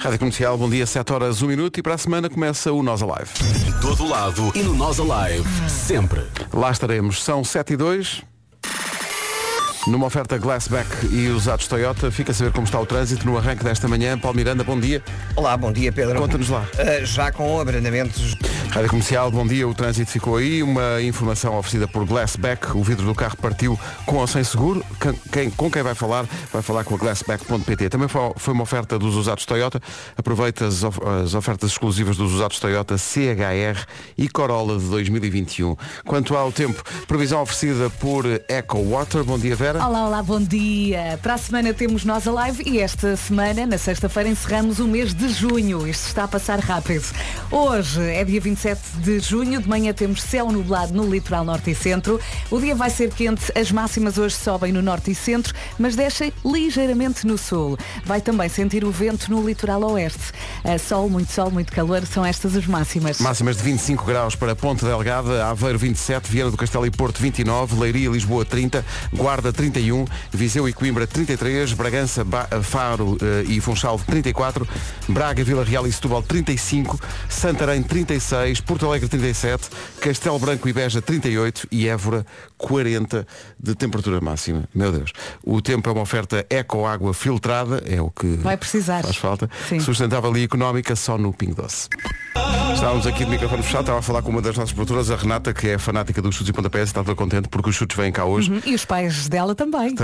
Rádio Comercial, bom dia, 7 horas, 1 minuto e para a semana começa o Nós Alive. De todo lado e no Nós Alive. Sempre. Lá estaremos, são 7 e 2. Numa oferta Glassback e usados Toyota, fica a saber como está o trânsito no arranque desta manhã. Paulo Miranda, bom dia. Olá, bom dia Pedro. Conta-nos lá. Uh, já com abrandamentos. Rádio Comercial, bom dia. O trânsito ficou aí. Uma informação oferecida por Glassback. O vidro do carro partiu com ou sem seguro. Quem, com quem vai falar, vai falar com a Glassback.pt. Também foi uma oferta dos usados Toyota. Aproveita as, as ofertas exclusivas dos usados Toyota CHR e Corolla de 2021. Quanto ao tempo, previsão oferecida por Eco Water. Bom dia, Vera. Olá, olá, bom dia. Para a semana temos nós a live e esta semana, na sexta-feira, encerramos o mês de junho. Isto está a passar rápido. Hoje é dia 27 de junho, de manhã temos céu nublado no litoral norte e centro. O dia vai ser quente, as máximas hoje sobem no norte e centro, mas descem ligeiramente no sul. Vai também sentir o vento no litoral oeste. sol, muito sol, muito calor, são estas as máximas. Máximas de 25 graus para Ponte Delgada, Aveiro 27, Viana do Castelo e Porto 29, Leiria e Lisboa 30, Guarda 31, Viseu e Coimbra 33, Bragança, ba Faro uh, e Funchal 34, Braga, Vila Real e Setúbal 35, Santarém 36, Porto Alegre 37, Castelo Branco e Beja 38 e Évora 40 de temperatura máxima. Meu Deus. O tempo é uma oferta eco-água filtrada, é o que Vai precisar. faz falta. Sim. Sustentável e económica só no Ping Doce. Estávamos aqui de microfone fechado, estava a falar com uma das nossas produtoras, a Renata, que é fanática dos chutes e pontapés, e estava contente porque os chutes vêm cá hoje. Uhum. E os pais dela também.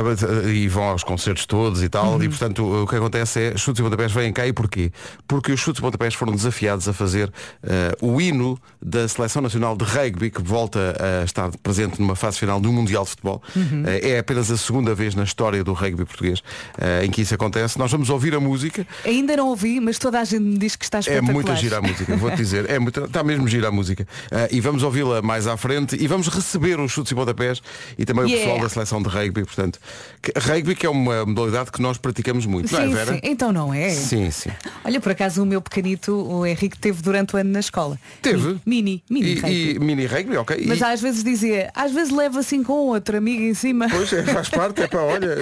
E vão aos concertos todos e tal. Uhum. E portanto o que acontece é chutes e pontapés vêm cá e porquê? Porque os chutes e pontapés foram desafiados a fazer uh, o hino da Seleção Nacional de Rugby, que volta a estar presente numa fase final do Mundial de Futebol. Uhum. Uh, é apenas a segunda vez na história do rugby português uh, em que isso acontece. Nós vamos ouvir a música. Ainda não ouvi, mas toda a gente me diz que está espetacular. É muito a girar a música, vou-te dizer. É muito, está mesmo gira a música. e vamos ouvi-la mais à frente e vamos receber os chutes e pontapés e também yeah. o pessoal da seleção de rugby. Portanto, que, rugby que é uma modalidade que nós praticamos muito, sim, não é, Vera? Sim. Então não é? Sim, sim. Olha, por acaso o meu pequenito, o Henrique, teve durante o ano na escola. Teve? Mini, mini e, rugby. E mini rugby, ok. Mas e... às vezes dizia, às vezes leva assim com outro amigo em cima. Pois é, faz parte, é para, olha,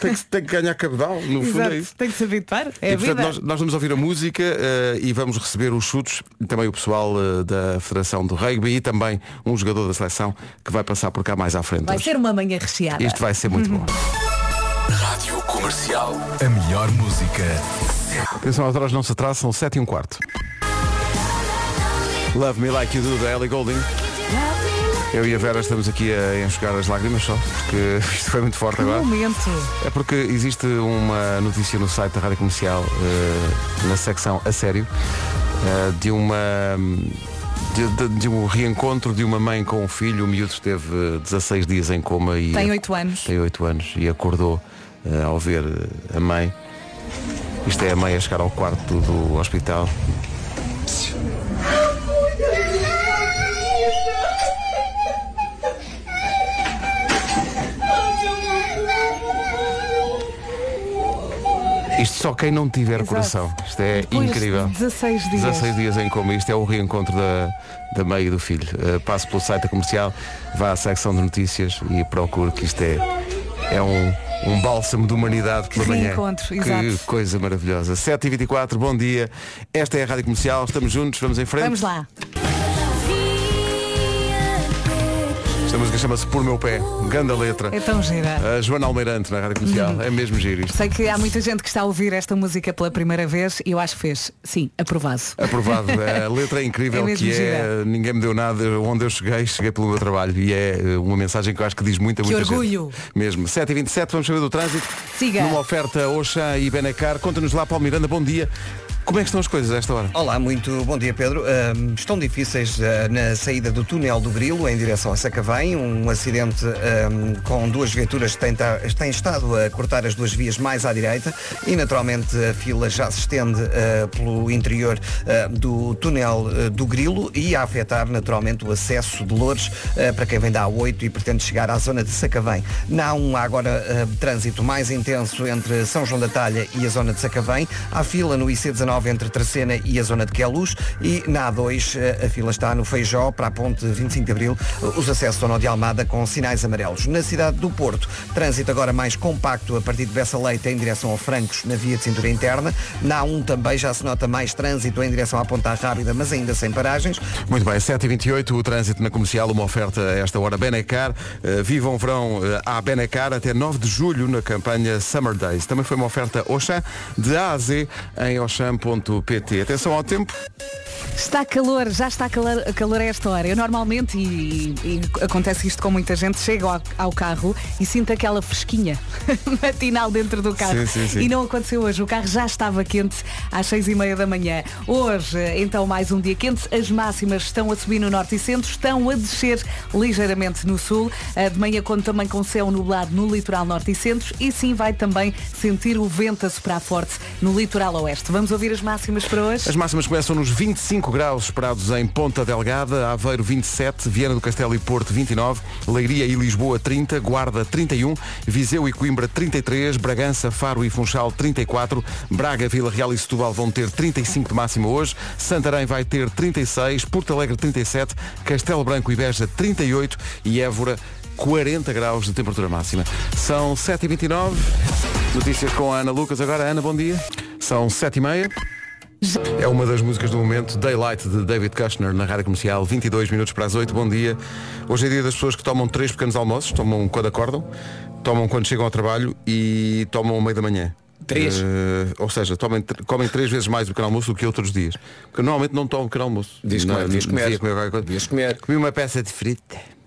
tem que, tem que ganhar cabedal, no Exato, fundo é isso. Tem que se habituar, é e, a portanto, vida. Nós, nós, vamos ouvir a música uh, e vamos receber os chutes, também o pessoal uh, da Federação do Rugby e também um jogador da seleção que vai passar por cá mais à frente. Vai hoje. ser uma manhã recheada. Isto vai ser muito bom. Rádio Comercial. A melhor música. Atenção, as horas não se atrasam, são 7 e um quarto. Love Me Like You Do, da Ellie Goulding. Eu e a Vera estamos aqui a enxugar as lágrimas só, porque isto foi muito forte que agora. momento. É porque existe uma notícia no site da Rádio Comercial, uh, na secção A Sério, uh, de uma. De, de, de, um reencontro de uma mãe com um filho, o miúdo esteve 16 dias em coma e. Tem 8 anos. Tem 8 anos e acordou uh, ao ver a mãe. Isto é a mãe a chegar ao quarto do hospital. Isto só quem não tiver Exato. coração. Isto é Depois incrível. 16 dias. 16 dias em coma. Isto é o reencontro da, da mãe e do filho. Uh, passe pelo site da comercial, vá à secção de notícias e procure que isto é, é um, um bálsamo de humanidade pela que manhã. Reencontro, que exato. coisa maravilhosa. 7h24, bom dia. Esta é a Rádio Comercial. Estamos juntos, vamos em frente. Vamos lá. Esta música chama-se Por Meu Pé. Ganda letra. É tão gira. A Joana Almeirante na Rádio Comercial. Uhum. É mesmo giro isto. Sei que há muita gente que está a ouvir esta música pela primeira vez e eu acho que fez, sim, aprovado. Aprovado. A letra é incrível, É que é gira. ninguém me deu nada, onde eu cheguei, cheguei pelo meu trabalho. E é eh, uma mensagem que eu acho que diz muita, Que muita orgulho. gente. Mesmo. 7h27, vamos saber do trânsito. Siga. Numa oferta Oxa e Benacar. Conta-nos lá, Paulo Miranda, bom dia. Como é que estão as coisas a esta hora? Olá, muito bom dia Pedro. Estão difíceis uh, na saída do túnel do Grilo em direção a Sacavém. Um acidente com duas viaturas tem, tem estado a cortar as duas vias mais à direita e naturalmente a fila já se estende uh, pelo interior uh, do túnel do Grilo e a afetar naturalmente o acesso de Louros uh, para quem vem da A8 e pretende chegar à zona de Sacavém. Não há agora trânsito mais intenso entre São João da Talha e a zona de Sacavém. Há fila no IC19 A9 entre Tracena e a zona de Queluz e na A2 eh, a fila está no Feijó para a ponte 25 de Abril, os acessos ao nó de Almada com sinais amarelos. Na cidade do Porto, trânsito agora mais compacto a partir de Bessa Leite em direção ao Francos na via de cintura interna. Na A1 também já se nota mais trânsito em direção à Ponta Rábida, mas ainda sem paragens. Muito bem, 7h28, o trânsito na comercial, uma oferta a esta hora Benecar. Uh, vivam o verão uh, à Benecar até 9 de julho na campanha Summer Days. Também foi uma oferta Oxã de A a Z em oxam.pt. Atenção ao tempo. Está calor, já está calor, calor a esta hora. Eu normalmente, e, e acontece isto com muita gente, chego ao, ao carro e sinto aquela fresquinha matinal dentro do carro. Sim, sim, sim. E não aconteceu hoje. O carro já estava quente às seis e meia da manhã. Hoje, então, mais um dia quente. As máximas estão a subir no norte e centro, estão a descer ligeiramente no sul. Eh, De manhã conta também com céu nublado no litoral norte e centro e sim vai também sentir o vento a soprar forte no litoral oeste. Vamos ouvir as máximas para hoje? As máximas começam nos 25 graus esperados em Ponta Delgada, Aveiro 27, Viana do Castelo e Porto 29, Leiria e Lisboa 30, Guarda 31, Viseu e Coimbra 33, Bragança, Faro e Funchal 34, Braga, Vila Real e Setúbal vão ter 35 de máxima hoje, Santarém vai ter 36, Porto Alegre 37, Castelo Branco e Beja 38 e Évora 40 graus de temperatura máxima. São 7h29, notícias com a Ana Lucas. Agora, Ana, bom dia. São 7h30. É uma das músicas do momento, Daylight, de David Kushner, na rádio comercial, 22 minutos para as 8, bom dia. Hoje é dia das pessoas que tomam três pequenos almoços, tomam quando acordam, tomam quando chegam ao trabalho e tomam ao meio da manhã. Três? Eh, ou seja, tomem, comem três vezes mais o pequeno almoço do que outros dias. Porque normalmente não tomam pequeno almoço. Diz Não, comer, diz comer. Comi uma peça de frita.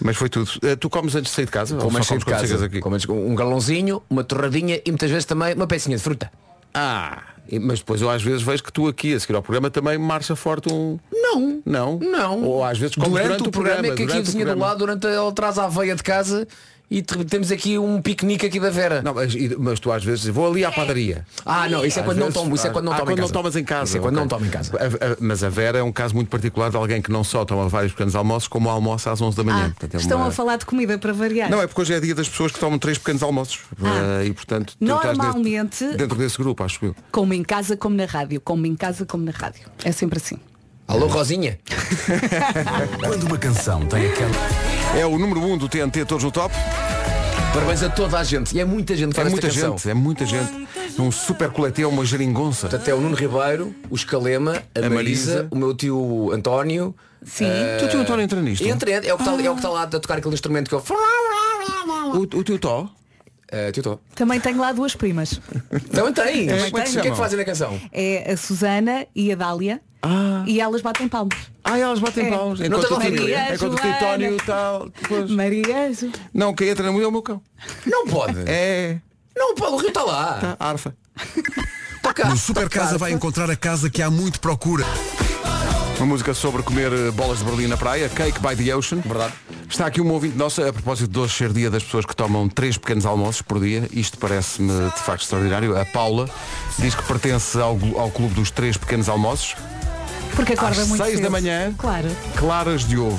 Mas foi tudo. Eh, tu comes antes de sair de casa? Com Ou só mais cheio comes de quando chegas casa. aqui? Com mais- um galãozinho, uma torradinha e muitas vezes também uma pecinha de fruta. Ah, mas depois eu às vezes vejo que tu aqui a seguir ao programa também marcha forte um. Não. Não? Não. Ou às vezes durante, durante o programa, é que aqui a vizinha do lado, durante ele traz a aveia de casa e te- temos aqui um piquenique aqui da Vera. Não, mas, mas tu às vezes vou ali à padaria. Ah, não, isso é Às quando não tomo, isso é quando não ah, tomo em quando casa. não tomas em casa. Isso é quando ok. não tomo em casa. A- a- mas a Vera é um caso muito particular de alguém que não só toma vários pequenos almoços, como almoça às 11 da manhã. Ah, Portanto, é estão uma- a falar de comida para variar. Não, é porque hoje é dia das pessoas que tomam três pequenos almoços. Ah. Eh, e portanto, Normalmente- dentro, dentro desse grupo, acho eu. Como em casa, como na rádio. Como em casa, como na rádio. É sempre assim. Alô, Rosinha. Quando uma canção tem aquela. É o número 1 um do TNT Todos no Top. Parabéns a toda a gente. E é muita gente que É faz muita esta canção. gente, é muita gente. Um super coletivo, uma geringonça. Até o Nuno Ribeiro, o Escalema, a, A Marisa, Marisa. o meu tio António. Sim. eh, Tu, teu António, entra nisto? Entra, é o que está é o está lá a tocar aquele instrumento que eu. O, o teu Tó? Eh, tio Tó. Também tenho lá duas primas. Também tem. É, é o que é que fazem na canção? É a Susana e a Dália. E elas batem palmas. Ah, elas batem É. palmas. Enquanto o enquanto o. António tal. depois- Maria Ju- Não, quem entra na mulher é o meu cão. Não pode. É. Não pode, o Rio está lá. Tá, arfa. Toca. No Super Casa vai encontrar a casa que há muito procura. Uma música sobre comer eh, bolas de Berlim na praia, Cake by the Ocean. Verdade. Está aqui um ouvinte nosso, a propósito de hoje ser dia das pessoas que tomam três pequenos almoços por dia. Isto parece-me de facto extraordinário. A Paula diz que pertence ao, ao clube dos três pequenos almoços. Porque acorda Às muito seis cedo. da manhã. Claro. Claras de ovo.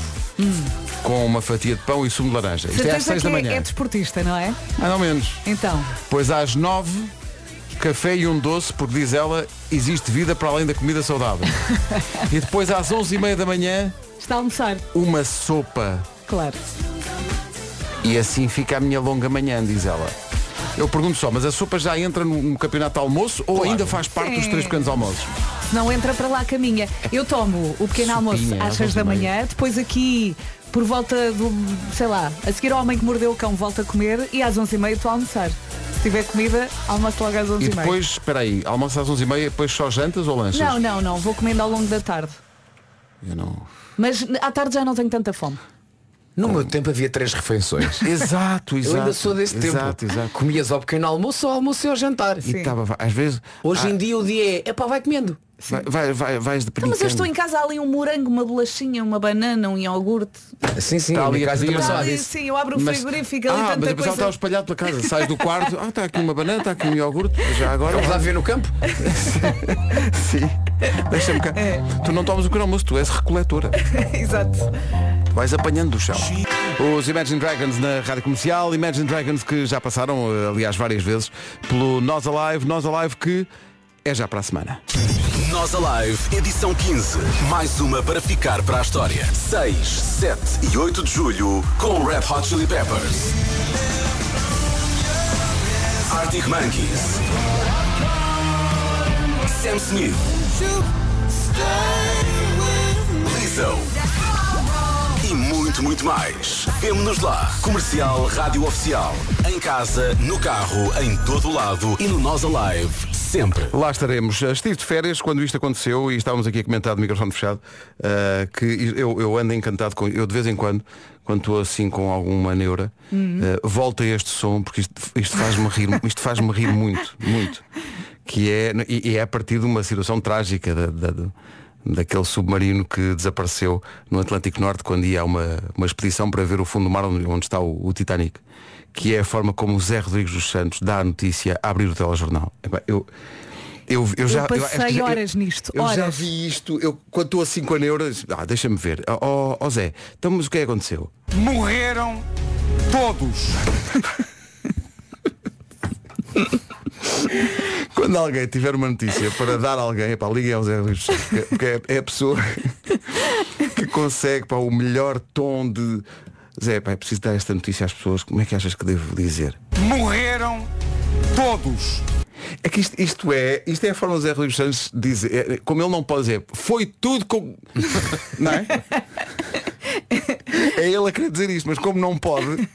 Com uma fatia de pão e sumo de laranja. Isto é às Certeza seis que da é, manhã. é desportista, não é? Mais ou menos. Então. Pois às nove, café e um doce, porque diz ela, existe vida para além da comida saudável. e depois às onze e meia da manhã, Está a almoçar. uma sopa. Claro. E assim fica a minha longa manhã, diz ela. Eu pergunto só, mas a sopa já entra no, no campeonato de almoço ou ainda faz parte dos Sim. três pequenos almoços? Não entra para lá a caminha. Eu tomo o pequeno almoço Sopinha, às às 6 da manhã, depois aqui por volta do, sei lá, a seguir ao homem que mordeu o cão volta a comer e às 11 e meia estou a almoçar. Se tiver comida, almoço logo às 11 E e meia. depois, espera aí, almoço às onze e meia, depois só jantas ou lanchas? Não, não, não, vou comendo ao longo da tarde. Eu não. Mas à tarde já não tenho tanta fome. No meu tempo havia três refeições. Exato, exato. Eu ainda sou desse exato, tempo. Exato, Comias ao pequeno almoço ou ao almoço e ao jantar. E estava, às vezes, Hoje ah, em dia o dia é, epá, vai comendo. Vai, vai, vai, vais de Então, mas eu estou em casa há ali um morango, uma bolachinha, uma banana, um iogurte. Sim, sim, Está ali minha a casa pedir. também Só só Ali, sim, eu abro o Mas- frigorífico ali ah, mas tanta que estava coisa. espalhado pela casa. Sais do quarto, ah, está aqui uma banana, está aqui um iogurte, já agora. Vamos lá ver no campo. Sim. Deixa-me cá. É. Tu não tomas o pequeno almoço, tu és recoletora. Exato. Vais apanhando do chão. Os Imagine Dragons na rádio comercial, Imagine Dragons que já passaram, eh, aliás, várias vezes, pelo Nós Alive, Nós Alive que é já para a semana. Nós Alive, edição 15. Mais uma para ficar para a história. 6, 7 e 8 de julho com Red Hot Chili Peppers. Arctic Monkeys. Sam Smith. Lizzo. Muito, muito mais. Vemo-nos lá. Comercial Rádio Oficial. Em casa, no carro, em todo lado e no Nós Alive. Sempre. Lá estaremos. Estive de férias quando isto aconteceu e estávamos aqui a comentar de microfone fechado uh, que eu, eu ando encantado com. Eu de vez em quando, quando estou assim com alguma neura, uh, volta a este som, porque isto, isto faz-me rir, isto faz-me rir muito, muito. Que é, e, e é a partir de uma situação trágica da, da- do- daquele submarino que desapareceu no Atlântico Norte quando ia a uma, uma expedição para ver o fundo do mar onde, está o, o Titanic. Que é a forma como o Zé Rodrigues dos Santos dá a notícia a abrir o telejornal. Eu, eu, eu, já, passei acho que já- horas nisto, Eu já horas. vi isto, eu, quando estou assim a neura, ah, deixa-me ver. Ó ó, ó Zé, então mas o que é que aconteceu? Morreram todos. Quando alguém tiver uma notícia para dar a alguém, epá, liguem ao Zé Luís, porque- porque é, é a pessoa que consegue pá, o melhor tom de Zé, pá, é preciso dar esta notícia às pessoas, como é que achas que devo dizer? Morreram todos. É que isto, isto é, isto é a forma do Zé Rodrigues Santos dizer, é, como ele não pode dizer, foi tudo com. Não é? É ele a querer dizer isto, mas como não pode,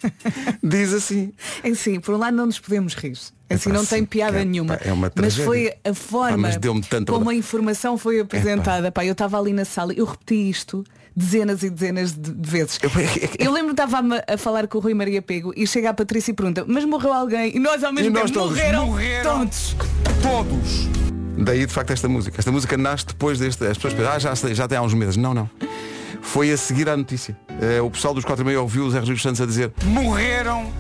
diz assim. É Assim, por um lado não nos podemos rir. Assim Epá, não tem piada é, nenhuma. pá, é uma mas foi a forma Pá, tanta como a informação foi apresentada. Pá, eu estava ali na sala, eu repeti isto dezenas e dezenas de, vezes. Eu- lembro que estava a, falar com o Rui Maria Pego e chega a Patrícia e pergunta, mas morreu alguém? E nós ao mesmo E tempo todos, morreram, morreram. todos. Todos. Daí de facto esta música. Esta música nasce depois deste. As pessoas pensam, ah, já, já tem há uns meses. Não, não. Foi a seguir à notícia. Eh, o pessoal dos 4 e meia ouviu o Zé Rodrigues Santos a dizer Morreram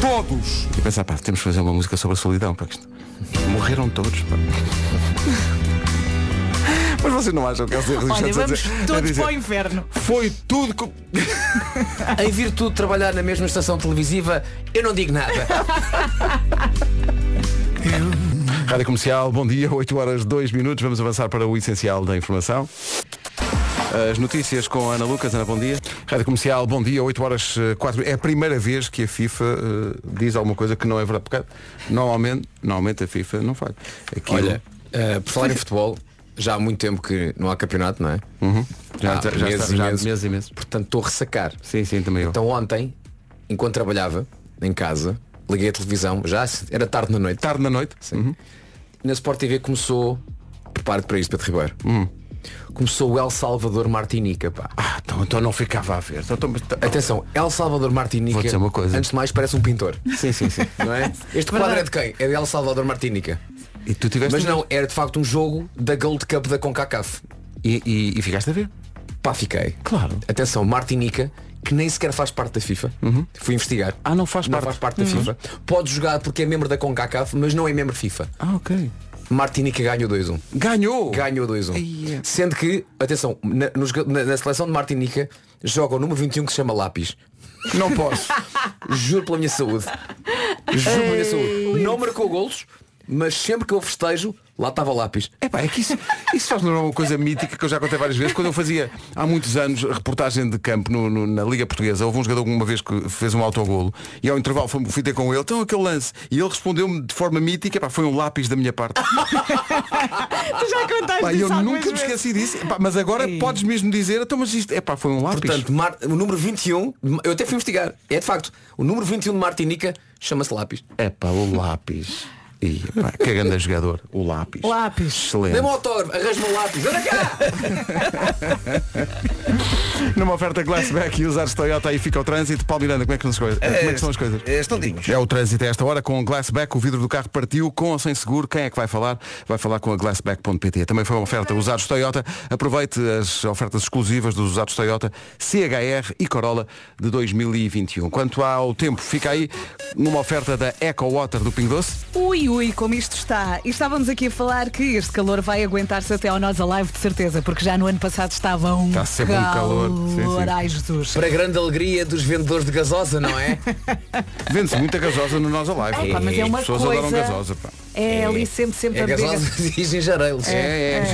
todos. e pensar, pá, temos que fazer uma música sobre a solidão. Que isto- Morreram todos. Pá. Mas vocês não acham que é o Zé Rodrigues Olha, Santos a vamos dizer, a todos dizer, para o inferno. Foi tudo com... Em virtude de trabalhar na mesma estação televisiva, eu não digo nada. Rádio Comercial, bom dia, 8 horas 2 minutos. Vamos avançar para o essencial da informação. As notícias com a Ana Lucas. Ana, bom dia. Rádio Comercial, bom dia, 8 horas 4. É a primeira vez que a FIFA eh, diz alguma coisa que não é verdade. Porque normalmente, normalmente a FIFA não faz. Aquilo- Olha, eh, por falar em futebol, já há muito tempo que não há campeonato, não é? já, Há já, já, meses está, e já meses. meses e meses. Portanto, estou a ressacar. Sim, sim, também eu. Então ontem, enquanto trabalhava em casa, liguei a televisão, já era tarde na noite. Tarde na noite. Uhum. Na Sport TV começou, prepare-te para isto, Pedro Ribeiro. Hum. Começou o El Salvador Martinica, pá. Ah, então, então não ficava a ver. Então, então, mas- Atenção, El Salvador Martinica, Vou dizer uma coisa. antes de mais parece um pintor. Sim, sim, sim. Não é? Este quadro é de quem? É de El Salvador Martinica. E tu tiveste Mas não, era de facto um jogo da Gold Cup da CONCACAF. E, e, e ficaste a ver? Pá, fiquei. Claro. Atenção, Martinica, que nem sequer faz parte da FIFA. Fui investigar. Ah, não faz Não parte. faz parte da FIFA. Pode jogar porque é membro da CONCACAF, mas não é membro FIFA. Ah, ok. Martinica ganhou 2-1. Ganhou! Ganhou 2-1. Eia. Sendo que, atenção, na, nos- na- na seleção de Martinica joga o número 21 que se chama Lápis. Não posso. Juro pela minha saúde. Juro pela minha saúde. Não marcou golos, mas sempre que eu festejo, lá estava lápis. É pá, é que isso, isso faz uma coisa mítica que eu já contei várias vezes. Quando eu fazia há muitos anos reportagem de campo no- no- na Liga Portuguesa, houve um jogador uma vez que fez um autogolo e ao intervalo fui, fui ter com ele, então aquele lance. E ele respondeu-me de forma mítica, pá, foi um lápis da minha parte. Tu já contaste Pá, isso eu nunca me vezes. esqueci disso. Pá, mas agora Ei. podes mesmo dizer, então mas isto, é pá, foi um lápis. Portanto, Mar- o número 21, eu até fui investigar. É de facto, o número 21 de Martinica chama-se lápis. é pá, o lápis. E, pá, que grande jogador, o lápis. Lápis. Excelente. Dê-me autógrafo, arranja-me um lápis. Anda cá! Numa oferta Glassback e usares Toyota aí fica o trânsito. Paulo Miranda, como é que, são as coisas? como é que são as coisas? Estão dignos. É o trânsito a esta hora com o Glassback, o vidro do carro partiu, com ou sem seguro. Quem é que vai falar? Vai falar com a Glassback.pt. Também foi uma oferta usados Toyota. Aproveite as ofertas exclusivas dos usados Toyota CHR e Corolla de 2021. Quanto ao tempo, fica aí numa oferta da Eco Water do Pingo Doce. Ui, ui, como isto está. E estávamos aqui a falar que este calor vai aguentar-se até ao Nós Alive, de certeza, porque já no ano passado estava um Está sempre um calor. Sim, sim. Ai, Jesus. Para grande alegria dos vendedores de gasosa, não é? Vende-se muita gasosa no Nós Alive. É, pá, mas é uma As pessoas coisa- adoram gasosa. Pá. É, ali sempre, sempre É a beber. gasosa e gingereiros. É, é.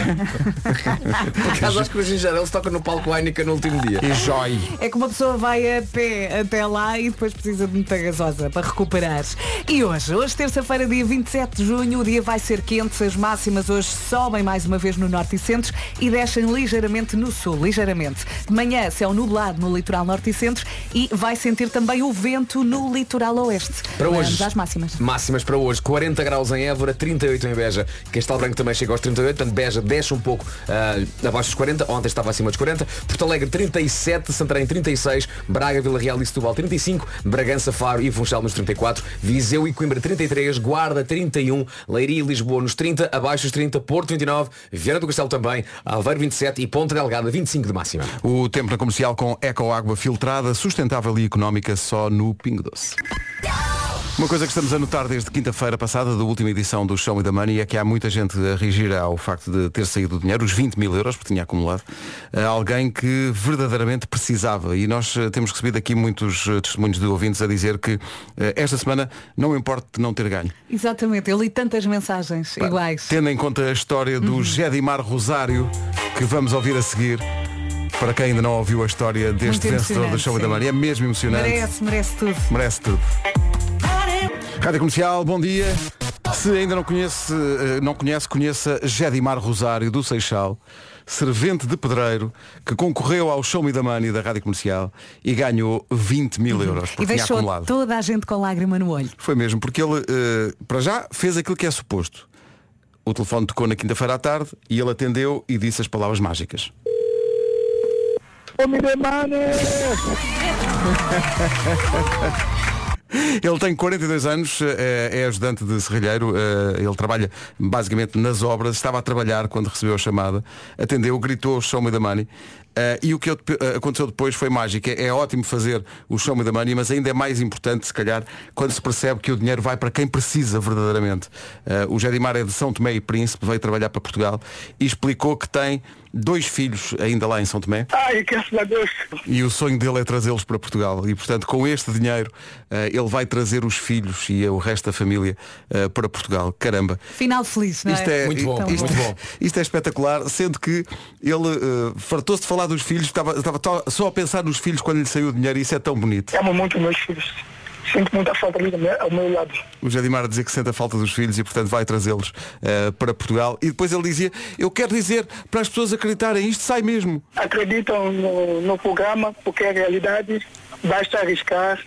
Por acaso acho que os gingereiros tocam no palco Heineken no último dia. E joy. É que uma pessoa vai a pé até lá e depois precisa de muita gasosa para recuperar. E hoje, hoje terça-feira, dia 27 de junho, o dia vai ser quente, as máximas hoje sobem mais uma vez no norte e centro e descem ligeiramente no sul, ligeiramente. De manhã, céu nublado no litoral norte e centro e vai sentir também o vento no litoral oeste. Para Vamos hoje. às máximas. Máximas para hoje. 40 graus em Évora, 38 em Beja. Castelo Branco também chega aos 38, portanto Beja desce um pouco ah, abaixo dos 40. Ontem estava acima dos 40. Porto Alegre 37, Santarém 36, Braga, Vila Real e Setúbal 35, Bragança, Faro e Funchal nos 34, Viseu e Coimbra 33, Guarda 31, Leiria e Lisboa nos 30, abaixo dos 30, Porto 29, Viana do Castelo também, Aveiro 27 e Ponta Delgada 25 de máxima. O tempo na comercial com eco-água filtrada, sustentável e económica só no Pingo Doce. Uma coisa que estamos a notar desde quinta-feira passada, da última edição do Show Me the Money, é que há muita gente a reagir ao facto de ter saído o dinheiro, os 20 mil euros, porque tinha acumulado, a alguém que verdadeiramente precisava. E nós eh, temos recebido aqui muitos eh, testemunhos de ouvintes a dizer que eh, esta semana não importa não ter ganho. Exatamente, eu li tantas mensagens iguais. Tendo em conta a história do Gedimar Rosário, que vamos ouvir a seguir, para quem ainda não ouviu a história deste Muito vencedor do Show sim. Money, é mesmo emocionante. Merece, merece tudo. Merece tudo. Rádio Comercial, bom dia. Se ainda não conhece, eh, não conhece, conheça Gedimar Rosário do Seixal, servente de pedreiro, que concorreu ao Show Me the Money da Rádio Comercial e ganhou 20 mil euros. E Porque tinha deixou acumulado. toda a gente com lágrima no olho. Foi mesmo, porque ele, eh, para já, fez aquilo que é suposto. O telefone tocou na quinta-feira à tarde e ele atendeu e disse as palavras mágicas. Ele tem 42 anos, eh, é ajudante de serralheiro, eh, ele trabalha basicamente nas obras, estava a trabalhar quando recebeu a chamada, atendeu, gritou Show Me the Money. eh, e o que eu- aconteceu depois foi mágico. É, ótimo fazer o Show Me the Money, mas ainda é mais importante, se calhar, quando se percebe que o dinheiro vai para quem precisa verdadeiramente. O Gedimar é de São Tomé e Príncipe, veio trabalhar para Portugal e explicou que tem dois filhos ainda lá em São Tomé. Ai, a Deus. E o sonho dele é trazê-los para Portugal. E, portanto, com este dinheiro, eh, ele vai trazer os filhos e o resto da família eh, para Portugal. Caramba. Final feliz, não é? Isto é, Muito bom, isto, muito bom. isto é espetacular, sendo que ele eh, fartou-se de falar dos filhos, estava, estava só a pensar nos filhos quando lhe saiu o dinheiro e isso é tão bonito. Amo muito meus filhos. Sinto muita falta ali ao meu- ao meu lado. O Jadimar a dizer que sente a falta dos filhos e portanto vai trazê-los eh, para Portugal. E depois ele dizia, eu quero dizer para as pessoas acreditarem, isto sai mesmo. Acreditam no, no programa, porque é a realidade. Basta arriscar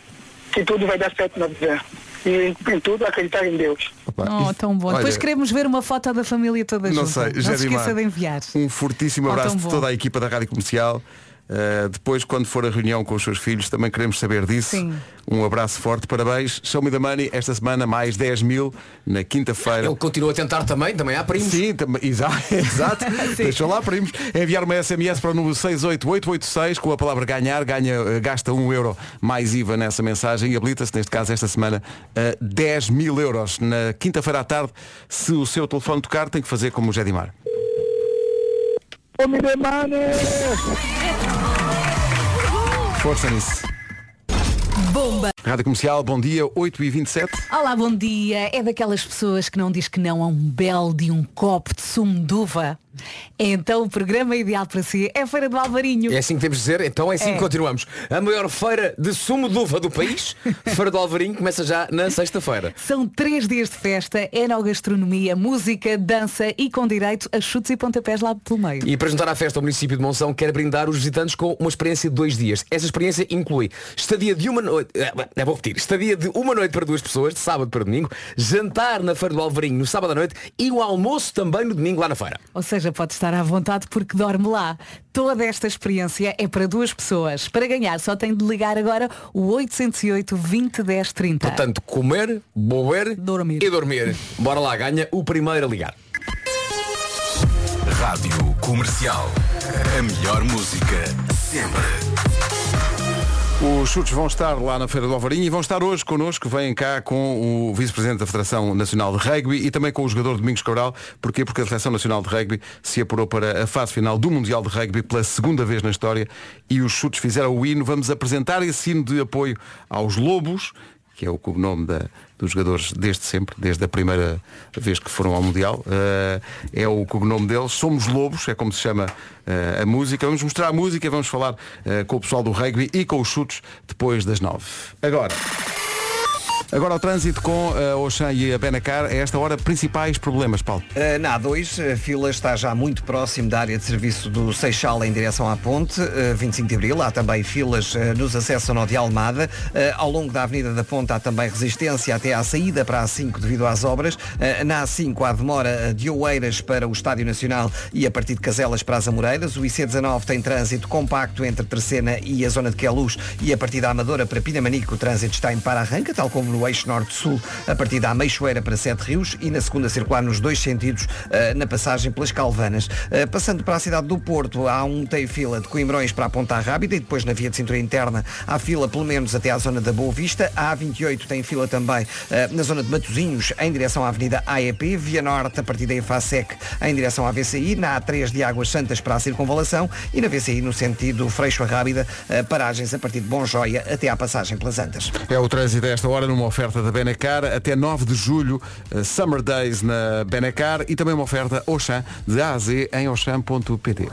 que tudo vai dar certo na vida. E em tudo acreditar em Deus. Opa, Oh, tão bom. olha, Depois queremos ver uma foto da família toda Não junta. sei, não se esqueça de enviar. Um fortíssimo Oh, abraço tão de toda a equipa da Rádio Comercial. Uh, depois, quando for a reunião com os seus filhos, também queremos saber disso. Sim. Um abraço forte, parabéns. Show Me the Money, esta semana mais 10 mil na quinta-feira. Ele continua a tentar também, também há primos. Sim, também, exa- exato. Deixa lá, primos. Enviar uma SMS para o número 68886 com a palavra ganhar, ganha, eh, gasta 1 euro mais IVA nessa mensagem e habilita-se, neste caso, esta semana, a 10 mil euros. Na quinta-feira à tarde, se o seu telefone tocar, tem que fazer como o Gedimar. Ô, me demane! Força nisso. Bomba! Rádio Comercial, bom dia, 8h27. Olá, bom dia. É daquelas pessoas que não diz que não a um belo de um copo de sumo de uva? Então o programa ideal para si é a Feira do Alvarinho. É assim que temos de dizer, então é assim É. que continuamos. A maior feira de sumo de uva do país, Feira do Alvarinho, começa já na sexta-feira. São três dias de festa, enogastronomia, música, dança e com direito a chutes e pontapés lá pelo meio. E para juntar à festa, o município de Monção quer brindar os visitantes com uma experiência de dois dias. Essa experiência inclui estadia de uma noite, é, vou repetir, estadia de uma noite para duas pessoas, de sábado para domingo, jantar na Feira do Alvarinho no sábado à noite e o almoço também no domingo lá na feira. Ou seja, pode estar à vontade porque dorme lá. Toda esta experiência é para duas pessoas. Para ganhar só tem de ligar agora o 808 20 10 30. Portanto, comer, beber Dormir. e dormir. Bora lá, ganha o primeiro a ligar. Rádio Comercial. A melhor música sempre. Os chutes vão estar lá na Feira do Alvarinho e vão estar hoje connosco, vêm cá com o Vice-Presidente da Federação Nacional de Rugby e também com o jogador Domingos Cabral. Porquê? Porque a Seleção Nacional de Rugby se apurou para a fase final do Mundial de Rugby pela segunda vez na história e os chutes fizeram o hino. Vamos apresentar esse hino de apoio aos Lobos, que é o cognome da, dos jogadores desde sempre, desde a primeira vez que foram ao Mundial. Eh, é o cognome deles. Somos Lobos, é como se chama eh, a música. Vamos mostrar a música, vamos falar eh, com o pessoal do rugby e com os chutes depois das nove. Agora. Agora o trânsito com a Oxã e a Benacar. A esta hora, principais problemas, Paulo. Uh, na A2, a fila está já muito próximo da área de serviço do Seixal em direção à ponte, uh, 25 de Abril. Há também filas uh, nos acessos ao nó de Almada. Ao longo da Avenida da Ponte há também resistência até à saída para a A5 devido às obras. Na A5 há demora de Oeiras para o Estádio Nacional e a partir de Caselas para as Amoreiras. O IC19 tem trânsito compacto entre Terceira e a zona de Queluz e a partir da Amadora para Pinamanique o trânsito está em para-arranca, tal como no eixo norte-sul, a partir da Ameixoeira para Sete Rios e na segunda circular nos dois sentidos, uh, na passagem pelas Calvanas. Uh, passando para a cidade do Porto, há um tem fila de Coimbrões para a Ponta Rábida e depois na via de cintura interna há fila pelo menos até à zona da Boa Vista. A A28 tem fila também uh, na zona de Matosinhos, em direção à Avenida AEP, Via Norte a partir da EFASEC em direção à VCI, na A3 de Águas Santas para a Circunvalação e na VCI no sentido Freixo a Rábida, paragens a partir de Bom Joia até à passagem pelas Antas. É o trânsito a esta hora numa oferta da Benacar até 9 de julho, uh, Summer Days na Benacar e também uma oferta Oxã de A a Z em oxam.pt.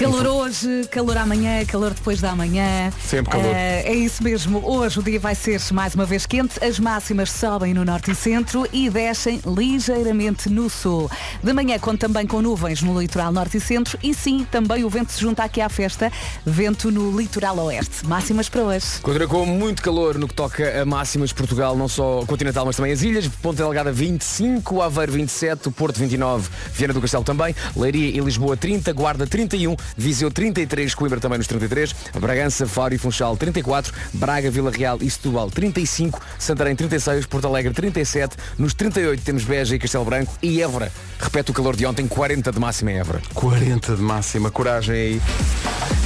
Calor hoje, calor amanhã, calor depois da manhã. Sempre calor. Eh, é isso mesmo. Hoje o dia vai ser mais uma vez quente. As máximas sobem no norte e centro e descem ligeiramente no sul. De manhã conta também com nuvens no litoral norte e centro e sim, também o vento se junta aqui à festa. Vento no litoral oeste. Máximas para hoje. Continua com muito calor no que toca a máximas Portugal, não só continental, mas também as ilhas. Ponta Delgada 25, Aveiro 27, Porto 29, Viana do Castelo também, Leiria e Lisboa 30, Guarda 31, Viseu 33, Coimbra também nos 33, Bragança, Faro e Funchal 34, Braga, Vila Real e Setúbal 35, Santarém 36, Porto Alegre 37, nos 38 temos Beja e Castelo Branco e Évora. Repete o calor de ontem, 40 de máxima em Évora. 40 de máxima, coragem aí.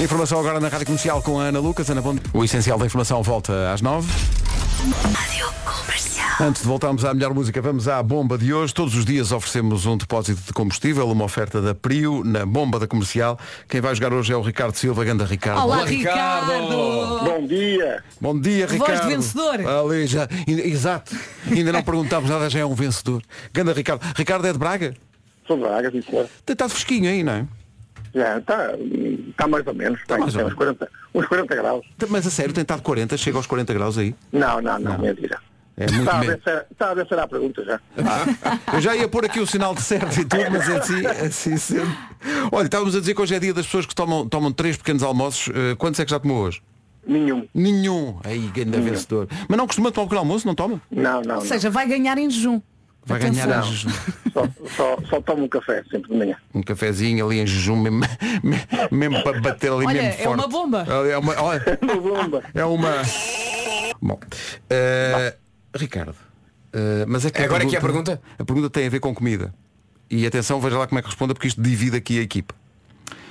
Informação agora na Rádio Comercial com a Ana Lucas. Ana Bond. O essencial da informação volta às 9. Antes de voltarmos à melhor música, vamos à bomba de hoje. Todos os dias oferecemos um depósito de combustível, uma oferta da Prio na bomba da comercial. Quem vai jogar hoje é o Ricardo Silva, ganda Ricardo. Olá, Olá, Ricardo! Ricardo! Bom dia. Bom dia, Voz Ricardo. de vencedor. Ali já, exato. Ainda não perguntámos nada, já é um vencedor. Ganda Ricardo. Ricardo é de Braga? Sou Braga, sim, senhor. Está fresquinho aí, não é? Já, está tá mais ou menos. Tem, mais tem ou uns, 40, uns 40 graus. Mas a sério, tem estado 40, chega aos 40 graus aí. Não, não, não, mentira. É muito Está a, vencer, está a vencer a pergunta já. Eu já ia pôr aqui o sinal de certo e tudo, mas assim, assim sendo. Olha, estávamos a dizer que hoje é dia das pessoas que tomam, tomam três pequenos almoços. Eh, quantos é que já tomou hoje? Nenhum. Nenhum. Aí, ganda vencedor. Mas não costuma tomar pequeno almoço, não toma? Não, não, Ou seja, vai ganhar em jejum. Vai Atenção. ganhar em jejum. Só, só, só tomo um café sempre de manhã. Um cafezinho ali em jejum, mesmo, mesmo para bater ali Olha, mesmo é forte. uma bomba. É uma, olha, Uma bomba. é uma. Bom. eh, Ricardo. eh, mas é que Agora é que é a pergunta? A pergunta tem a ver com comida. E atenção, veja lá como é que responda, porque isto divide aqui a equipa.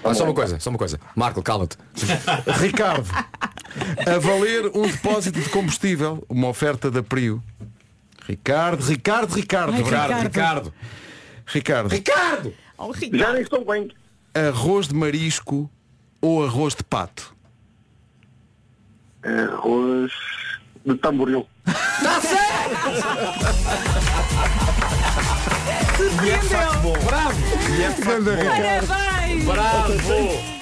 Olha, só uma coisa, só uma coisa. Marco, cala-te. Ricardo, a valer um depósito de combustível, uma oferta da Prio. Ricardo, Ricardo, Ricardo. Ai, Ricardo, Ricardo. Ricardo. Ricardo, Ricardo! Oh, Ricardo. Já nem estou bem. arroz de marisco ou arroz de pato? Arroz de tamboril. Ganda Ricardo. Parabéns! Bravo!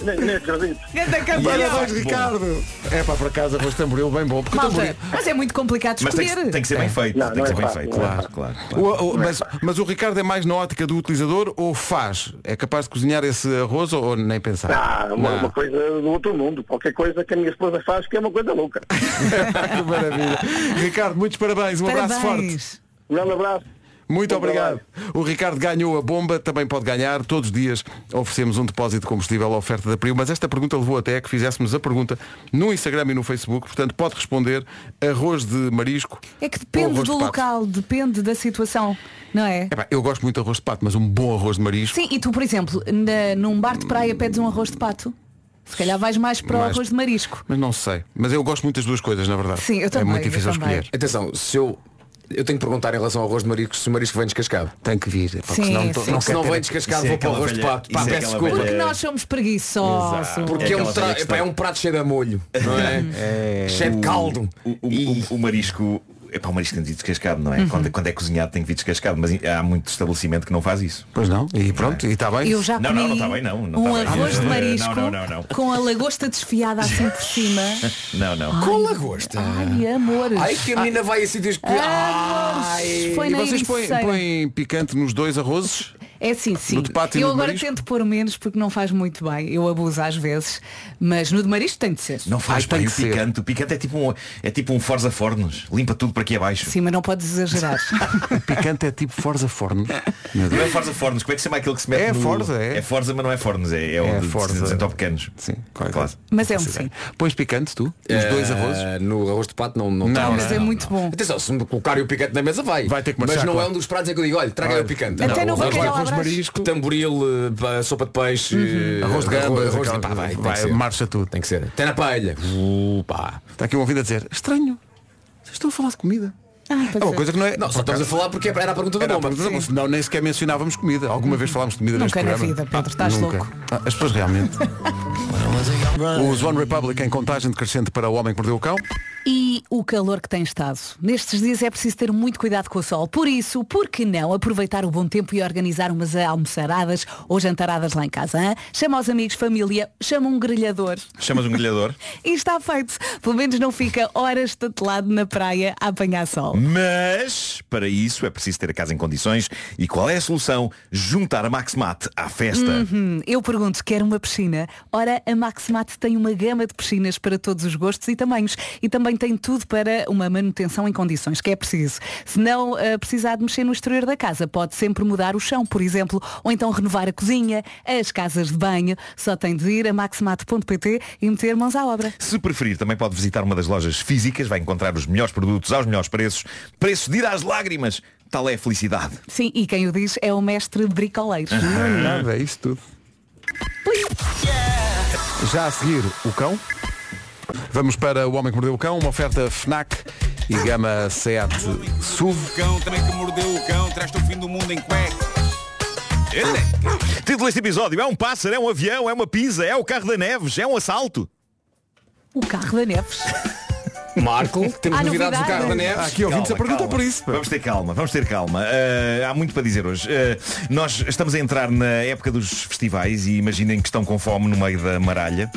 Nem, nem acredito. Ganda campeão! Parabéns, Ricardo. É para por casa, arroz de tamboril bem bom. Porque o Malta, tamboril- mas é muito complicado de Mas tem, escolher. que- tem que ser bem feito. Não, tem não que é ser bem fácil, feito. não é Claro, claro. claro. O- o- mas, mas o Ricardo é mais na ótica do utilizador ou faz? É capaz de cozinhar esse arroz ou, ou nem pensar? Ah, uma, Não. uma coisa do outro mundo. Qualquer coisa que a minha esposa faz que é uma coisa louca. que maravilha. Ricardo, muitos parabéns. Um abraço forte. Parabéns! Um grande abraço. Muito Bom obrigado. O Ricardo ganhou a bomba, também pode ganhar. Todos os dias oferecemos um depósito de combustível à oferta da Prio, mas esta pergunta levou até a que fizéssemos a pergunta no Instagram e no Facebook, portanto pode responder arroz de marisco. É que ou depende arroz do de local, depende da situação, não é? Epá, eu gosto muito de arroz de pato, mas um bom arroz de marisco. Sim, e tu, por exemplo, na- num bar de praia pedes um arroz de pato? Se calhar vais mais para o Mais- arroz de marisco. Mas não sei. Mas eu gosto muito das duas coisas, na verdade. Sim, eu É também, muito eu difícil escolher. Atenção, se eu Eu tenho que perguntar em relação ao arroz de marisco se o marisco vem descascado. Tem que vir. Porque Sim, senão, sim. se não vem descascado é vou para o arroz de pato. Pá, é peço aquela desculpa. Porque nós somos preguiçosos. Exato. Porque É é um, aquela tra... é um prato cheio de molho, não é? Cheio de caldo. O, o- E- o- o marisco. É para o marisco tem de vir descascado, não é? Uhum. Quando, quando é cozinhado tem que vir descascado, mas há muito estabelecimento que não faz isso. Pois não, e pronto, e está bem. Eu já Não, não, não está bem, não, não um bem. arroz de marisco não, não, não, não. com a lagosta desfiada assim por cima. Não, não. Com lagosta. Ai, amores. Ai que a menina vai a sítios que. Ai. Foi E vocês põem, põem picante nos dois arrozes? É sim, sim. No de pato e eu no agora marisco? tento pôr menos porque não faz muito bem. Eu abuso às vezes. Mas no de marisco tem de ser. Não faz Ai, bem o picante. O picante é tipo um, é tipo um Forza Fornos. Limpa tudo para aqui abaixo. Sim, mas não podes exagerar. O picante é tipo Forza Forno. Meu Não é Forza Fornos, como é que se chama aquele que se mete É no... Forza, é. É Forza, mas não é Fornos, é, é o É de Forza. 100 pequenos. Sim, Claro. coisa. mas é um sim. Pões picante tu? Nos dois Eh, arrozes? No arroz de pato não não, Não, tem. não, Mas é muito bom. Atenção, se me colocarem o picante na mesa vai. Vai ter que Mas marchar, não é claro. um dos pratos em que eu digo, olha, traga aí o picante. Até no Não, bacalhau marisco. tamboril, eh, sopa de peixe, eh, Arroz de gambas, arroz, aquela- pá, vai, tem vai, marcha tudo. Tem que ser. Até na palha. Uh, pá. Está aqui um ouvido a dizer, estranho, vocês estão a falar de comida. Ai, É uma coisa que não é. Não, só estamos a falar porque era a pergunta da bomba. pergunta da bomba. Não, nem sequer mencionávamos comida. Alguma vez falámos de comida neste Nunca na programa? vida, Pedro, estás Nunca. louco. Ah, As pessoas realmente. Os One Republic em contagem decrescente para o homem que mordeu o cão. E o calor que tem estado. Nestes dias é preciso ter muito cuidado com o sol. Por isso, por que não aproveitar o bom tempo e organizar umas almoçaradas ou jantaradas lá em casa? hã? Chama os amigos, família, chama um grelhador. Chamas um grelhador. E está feito. Pelo menos não fica horas tatelado na praia a apanhar sol. Mas, para isso, é preciso ter a casa em condições. E qual é a solução? Juntar a Maxmat à festa. Hum, eu pergunto, quer uma piscina? Ora, a Tem uma gama de piscinas para todos os gostos e tamanhos. E também tem tudo para uma manutenção em condições, que é preciso. Se não eh, precisar de mexer no exterior da casa, pode sempre mudar o chão, por exemplo, ou então renovar a cozinha, as casas de banho. Só tem de ir a maximat.pt e meter mãos à obra. Se preferir, também pode visitar uma das lojas físicas, vai encontrar os melhores produtos aos melhores preços. Preços de ir às lágrimas. Tal é a felicidade. Sim, e quem o diz é o mestre Bricoleiros. Não é nada, é isso tudo. Já a seguir, o cão. Vamos para o homem que mordeu o cão, uma oferta FNAC e gama Seat SUV. O cão também que mordeu o cão, traz-te o fim do mundo em cuecas. Título deste episódio é um pássaro, é um avião, é uma pizza, é o carro da Neves, é um assalto. O carro da Neves. Marco, temos Há novidades do novidades? carro da Neves. Há aqui ouvintes a perguntar por isso. pá. Vamos ter calma, vamos ter calma. Uh, há muito para dizer hoje. Uh, nós estamos a entrar na época dos festivais e imaginem que estão com fome no meio da maralha.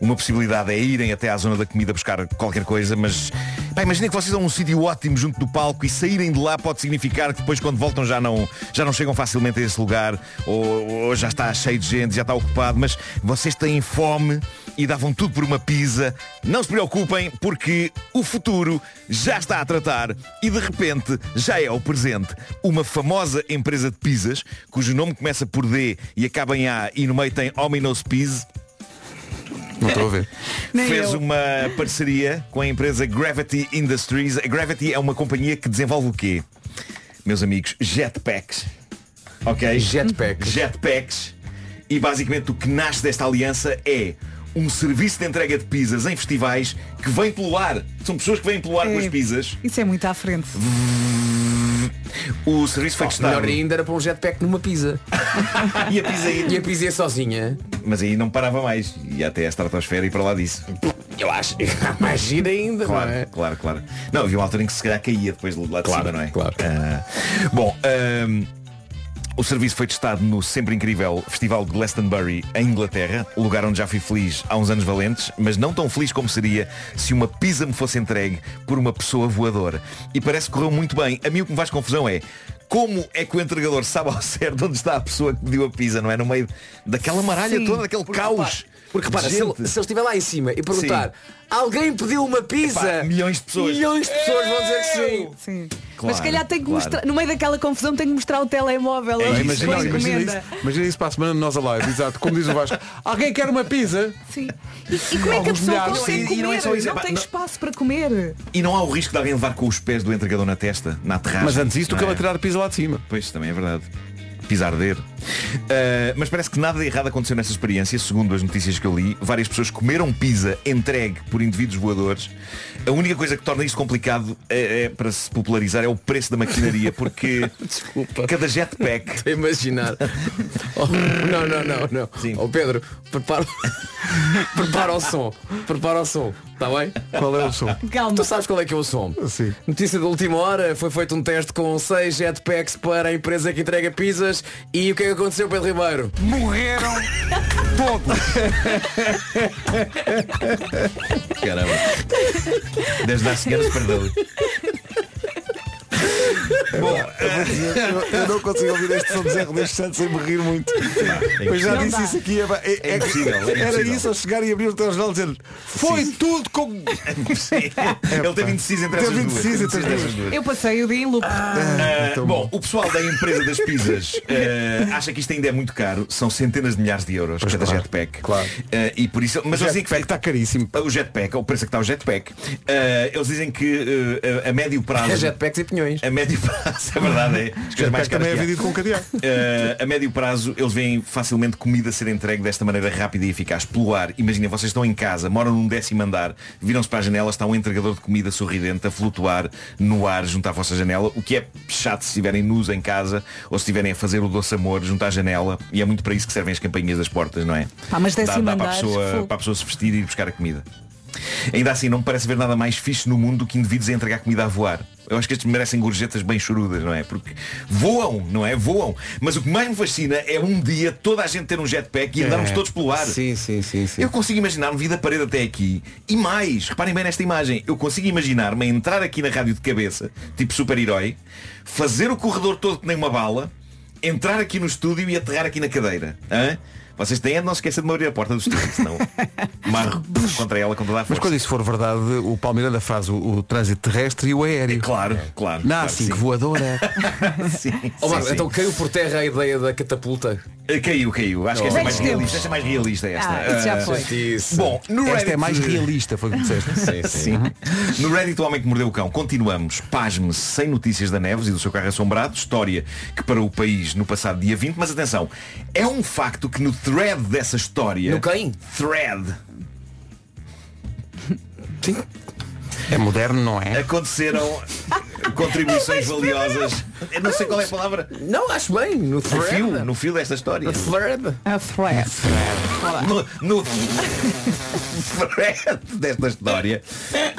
Uma possibilidade é irem até à zona da comida buscar qualquer coisa, mas pá, imaginem que vocês vão a um sítio ótimo junto do palco e saírem de lá pode significar que depois quando voltam já não, já não chegam facilmente a esse lugar ou, ou já está cheio de gente, já está ocupado, mas vocês têm fome e davam tudo por uma pizza. Não se preocupem porque o futuro já está a tratar e de repente já é o presente. Uma famosa empresa de pizzas, cujo nome começa por D e acaba em A e no meio tem Ominos Pizza, Não estou a ver. Fez uma parceria com a empresa Gravity Industries. A Gravity é uma companhia que desenvolve o quê? Meus amigos, jetpacks. Ok? Jetpacks. Jetpacks. E basicamente o que nasce desta aliança é um serviço de entrega de pizzas em festivais que vem pelo ar. São pessoas que vêm pelo ar com as pizzas. Isso é muito à frente. O serviço foi testado. Melhor ainda era para um jetpack numa pizza. E a pizza ia- E a pizza ia sozinha. Mas aí não parava mais. Ia até a estratosfera e para lá disso. Eu acho. Mais gira ainda, Claro, não é? claro, claro. Não, havia uma altura em que se calhar caía depois de lá de Claro, cima, não é? claro. Ah, bom, ahm, o serviço foi testado no sempre incrível Festival de Glastonbury, em Inglaterra, lugar onde já fui feliz há uns anos valentes, mas não tão feliz como seria se uma pizza me fosse entregue por uma pessoa voadora. E parece que correu muito bem. A mim o que me faz confusão é como é que o entregador sabe ao certo onde está a pessoa que pediu a pizza, não é? No meio daquela maralha Sim, toda, daquele caos. Porque repara, se ele, se ele estiver lá em cima e perguntar alguém pediu uma pizza, Epá, milhões de pessoas. milhões de pessoas vão dizer que sim. Sim. Claro, Mas se calhar tem que claro. mostrar, no meio daquela confusão tem que mostrar o telemóvel É isso, a Imagina, imagina, encomenda. isso, imagina isso para a semana de nós a live, exato. Como diz o Vasco, alguém quer uma pizza? Sim. E, e como é que a pessoa milhares. consegue e comer? não Não, é só isso, é pá, tem não- espaço para comer. E não há o risco de alguém levar com os pés do entregador na testa, na terraça. Mas antes isso, tu não que é? ela tirar a pizza lá de cima. Pois, também é verdade. pisar arder. Uh, mas parece que nada de errado aconteceu nessa experiência, segundo as notícias que eu li. Várias pessoas comeram pizza entregue por indivíduos voadores. A única coisa que torna isto complicado é, é, para se popularizar é o preço da maquinaria, porque Desculpa. cada jetpack. Estou a imaginar. Oh, não, não, não, não. Sim. Oh, Pedro, prepara... prepara o som. Prepara o som. Está bem? Qual é o som? Calma. Tu sabes qual é que é o som? Sim. Notícia da última hora, foi feito um teste com seis jetpacks para a empresa que entrega pizzas e o que é que aconteceu, Pedro Ribeiro? Morreram todos. Caramba. Desde a senhora se perdeu. Bom, Eu, eu não consigo ouvir este som de Zé Rodrigues Santos sem me rir muito. é Mas já Não disse isso aqui. É, é, É impossível, é Era isso ao chegar e abrir o telejornal dizendo Foi Sim. tudo com. Sim. Ele teve indeciso entre Teve essas duas. entre Teve as essas duas. Eu passei o dia em loop. Ah, Então, bom, o pessoal da empresa das pizzas ah, acha que isto ainda é muito caro. São centenas de milhares de euros cada claro, jetpack. claro. Ah, e por isso, mas O dizem que jetpack está caríssimo. o jetpack, o preço que está o jetpack. ah, eles dizem que ah, a médio prazo. É jetpacks e pinhões. A médio prazo, é verdade, é. As coisas mais também é vendido com cadeado. Uh, a médio prazo eles veem facilmente comida ser entregue desta maneira rápida e eficaz pelo ar. Imaginem, vocês estão em casa, moram num décimo andar, viram-se para a janela, está um entregador de comida sorridente a flutuar no ar junto à vossa janela, o que é chato se estiverem nus em casa ou se estiverem a fazer o doce amor junto à janela e é muito para isso que servem as campainhas das portas, não é? Pá, mas dá, décimo dá para, a andar, pessoa, para a pessoa se vestir e ir buscar a comida. Ainda assim, não me parece ver nada mais fixe no mundo do que indivíduos a entregar comida a voar. Eu acho que estes merecem gorjetas bem chorudas, não é? Porque voam, não é? Voam. Mas o que mais me fascina é um dia toda a gente ter um jetpack e andarmos É. todos pelo ar. Sim, sim, sim, sim. Eu consigo imaginar-me vir da parede até aqui e mais, reparem bem nesta imagem, eu consigo imaginar-me entrar aqui na rádio de cabeça, tipo super-herói, fazer o corredor todo que nem uma bala, entrar aqui no estúdio e aterrar aqui na cadeira. Hã? Vocês têm é de não esquecer de me abrir a porta do estúdio, senão marro contra ela com toda a Mas força. quando isso for verdade, o Palmeiranda faz o, o trânsito terrestre e o aéreo. Claro, claro. Não, claro, sim. que voadora. sim, Oh, sim, Marco, sim. então caiu por terra a ideia da catapulta. Eh, Caiu, caiu. Acho que esta é mais realista. Esta é mais realista esta. Ah, isso já Ah, foi. Isso. Bom, no Esta Reddit, é mais realista, foi o que disseste. Sim, sim. Sim. No Reddit o Homem que Mordeu o Cão Continuamos, pasme sem notícias da Neves e do seu carro assombrado História que parou o país no passado dia 20 Mas atenção, é um facto que no thread dessa história. No quem? Thread É moderno, não é? Aconteceram contribuições valiosas Eu não sei qual é a palavra Não, acho bem. No No thread. fio, no fio desta história No thread. A thread. no, no thread desta história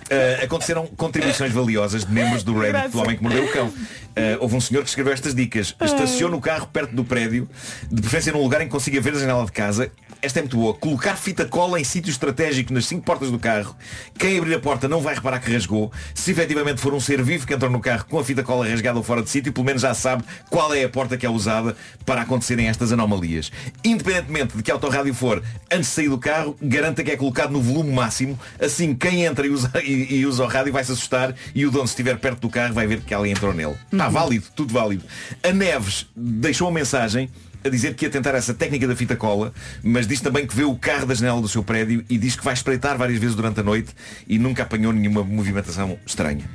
eh, aconteceram contribuições valiosas de membros do Reddit do Homem que Mordeu o Cão. Eh, houve um senhor que escreveu estas dicas. Estacione o carro perto do prédio, de preferência num lugar em que consiga ver a janela de casa. Esta é muito boa. Colocar fita cola em sítio estratégico nas cinco portas do carro. Quem abrir a porta não vai reparar que rasgou. Se efetivamente for um ser vivo que entrou no carro com a fita cola rasgada ou fora de sítio, pelo menos já sabe qual é a porta que é usada para acontecerem estas anomalias. Independentemente de que autorrádio for, antes de sair do carro, garanta que é colocado no volume máximo. Assim, quem entra e usa, e, e usa o rádio vai se assustar e o dono, se estiver perto do carro, vai ver que alguém entrou nele. Está válido, tudo válido. A Neves deixou uma mensagem a dizer que ia tentar essa técnica da fita cola, mas diz também que vê o carro da janela do seu prédio e diz que vai espreitar várias vezes durante a noite e nunca apanhou nenhuma movimentação estranha.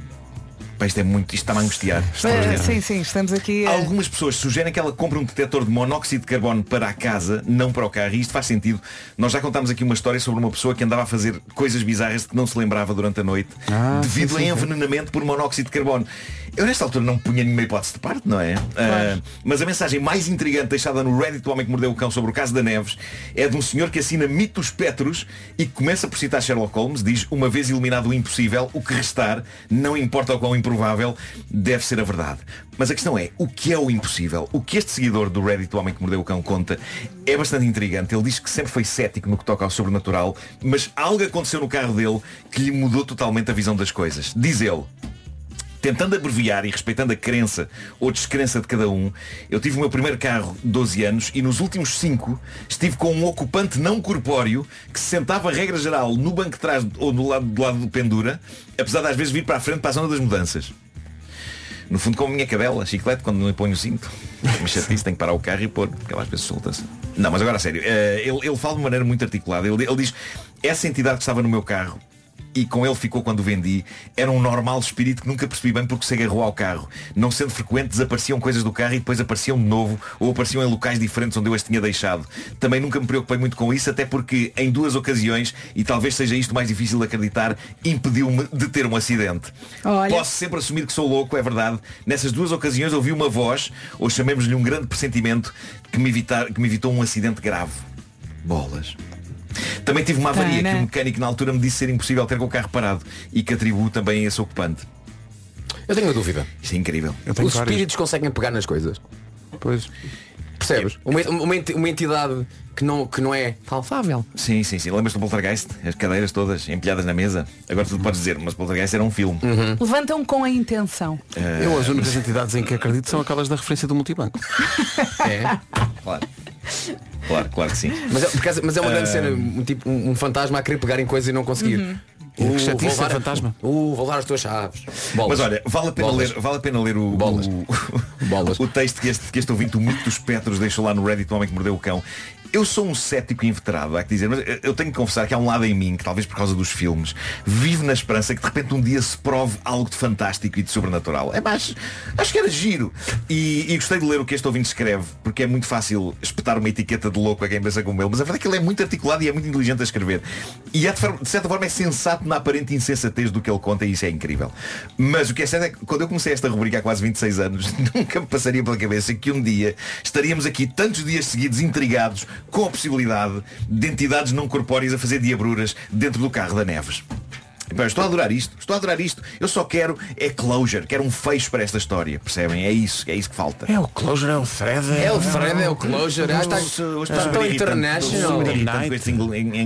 Pá, isto é muito, isto está-me a angustiar. Sim, sim, estamos aqui a... Algumas pessoas sugerem que ela compre um detector de monóxido de carbono para a casa, não para o carro, e isto faz sentido. Nós já contámos aqui uma história sobre uma pessoa que andava a fazer coisas bizarras de que não se lembrava durante a noite, Ah, devido sim, sim, a envenenamento por monóxido de carbono. Eu nesta altura não punha nenhuma hipótese de parte, não é? Ah, mas a mensagem mais intrigante deixada no Reddit do Homem que Mordeu o Cão sobre o caso da Neves é de um senhor que assina mitos petros e que começa por citar Sherlock Holmes, diz, uma vez eliminado o impossível, o que restar, não importa o quão improvável, deve ser a verdade. Mas a questão é, o que é o impossível? O que este seguidor do Reddit do Homem que Mordeu o Cão conta é bastante intrigante. Ele diz que sempre foi cético no que toca ao sobrenatural, mas algo aconteceu no carro dele que lhe mudou totalmente a visão das coisas. Diz ele, Tentando abreviar e respeitando a crença ou descrença de cada um, eu tive o meu primeiro carro 12 anos e nos últimos 5 estive com um ocupante não corpóreo que se sentava, regra geral, no banco de trás ou do lado, do lado do pendura, apesar de às vezes vir para a frente para a zona das mudanças. No fundo como a minha cadela, chiclete, quando não lhe ponho o cinto. Me chatice, tenho que parar o carro e pôr, porque ela às vezes solta-se. Não, mas agora a sério, eh, ele, ele fala de uma maneira muito articulada. Ele, ele diz, essa entidade que estava no meu carro e com ele ficou quando o vendi, era um normal espírito que nunca percebi bem porque se agarrou ao carro. Não sendo frequente, desapareciam coisas do carro e depois apareciam de novo ou apareciam em locais diferentes onde eu as tinha deixado. Também nunca me preocupei muito com isso, até porque em duas ocasiões, e talvez seja isto mais difícil de acreditar, impediu-me de ter um acidente. Olha. Posso sempre assumir que sou louco, é verdade. Nessas duas ocasiões ouvi uma voz, ou chamemos-lhe um grande pressentimento, que me, evitar, que me evitou um acidente grave. Bolas. Também tive uma avaria Tana. que o mecânico na altura me disse ser impossível ter com o carro parado e que atribuo também a esse ocupante. Eu tenho uma dúvida. Isto é incrível. Eu tenho Os várias. espíritos conseguem pegar nas coisas. Pois. Percebes? Uma, uma enti- uma entidade que não, que não é palpável. Sim, sim, sim. Lembras do Poltergeist? As cadeiras todas empilhadas na mesa. Agora tu podes dizer, mas Poltergeist era um filme. Levantam com a intenção. Eu as únicas entidades em que acredito são aquelas da referência do multibanco. É. Claro. Claro, claro que sim. Mas é, porque- mas é uma grande cena, um, tipo, um, um fantasma a querer pegar em coisas e não conseguir. E que chatice vou levar- fantasma. Uh, vou levar as tuas chaves. Bolas. Mas olha, vale a pena Bolas. ler, vale a pena ler o, Bolas. o, Bolas. o texto que este, que este ouvinte, o mito dos Petros, deixou lá no Reddit, o homem que mordeu o cão. Eu sou um cético inveterado, há que dizer, mas eu- tenho que confessar que há um lado em mim, que talvez por causa dos filmes, vive na esperança que de repente um dia se prove algo de fantástico e de sobrenatural. É mais, acho que era giro. E, e gostei de ler o que este ouvinte escreve, porque é muito fácil espetar uma etiqueta de louco a quem pensa como ele, mas a verdade é que ele é muito articulado e é muito inteligente a escrever. E é de, de certa forma é sensato na aparente insensatez do que ele conta e isso é incrível. Mas o que é certo é que quando eu comecei esta rubrica há quase 26 anos, nunca me passaria pela cabeça que um dia estaríamos aqui tantos dias seguidos intrigados com a possibilidade de entidades não corpóreas a fazer diabruras dentro do carro da Neves. Eu estou a adorar isto, estou a adorar isto. Eu só quero é closure, quero um fecho para esta história, percebem? É isso, é isso que falta. É o Closure, é o Fred. É o Fred, é o Closure. Ah, está, está tão international.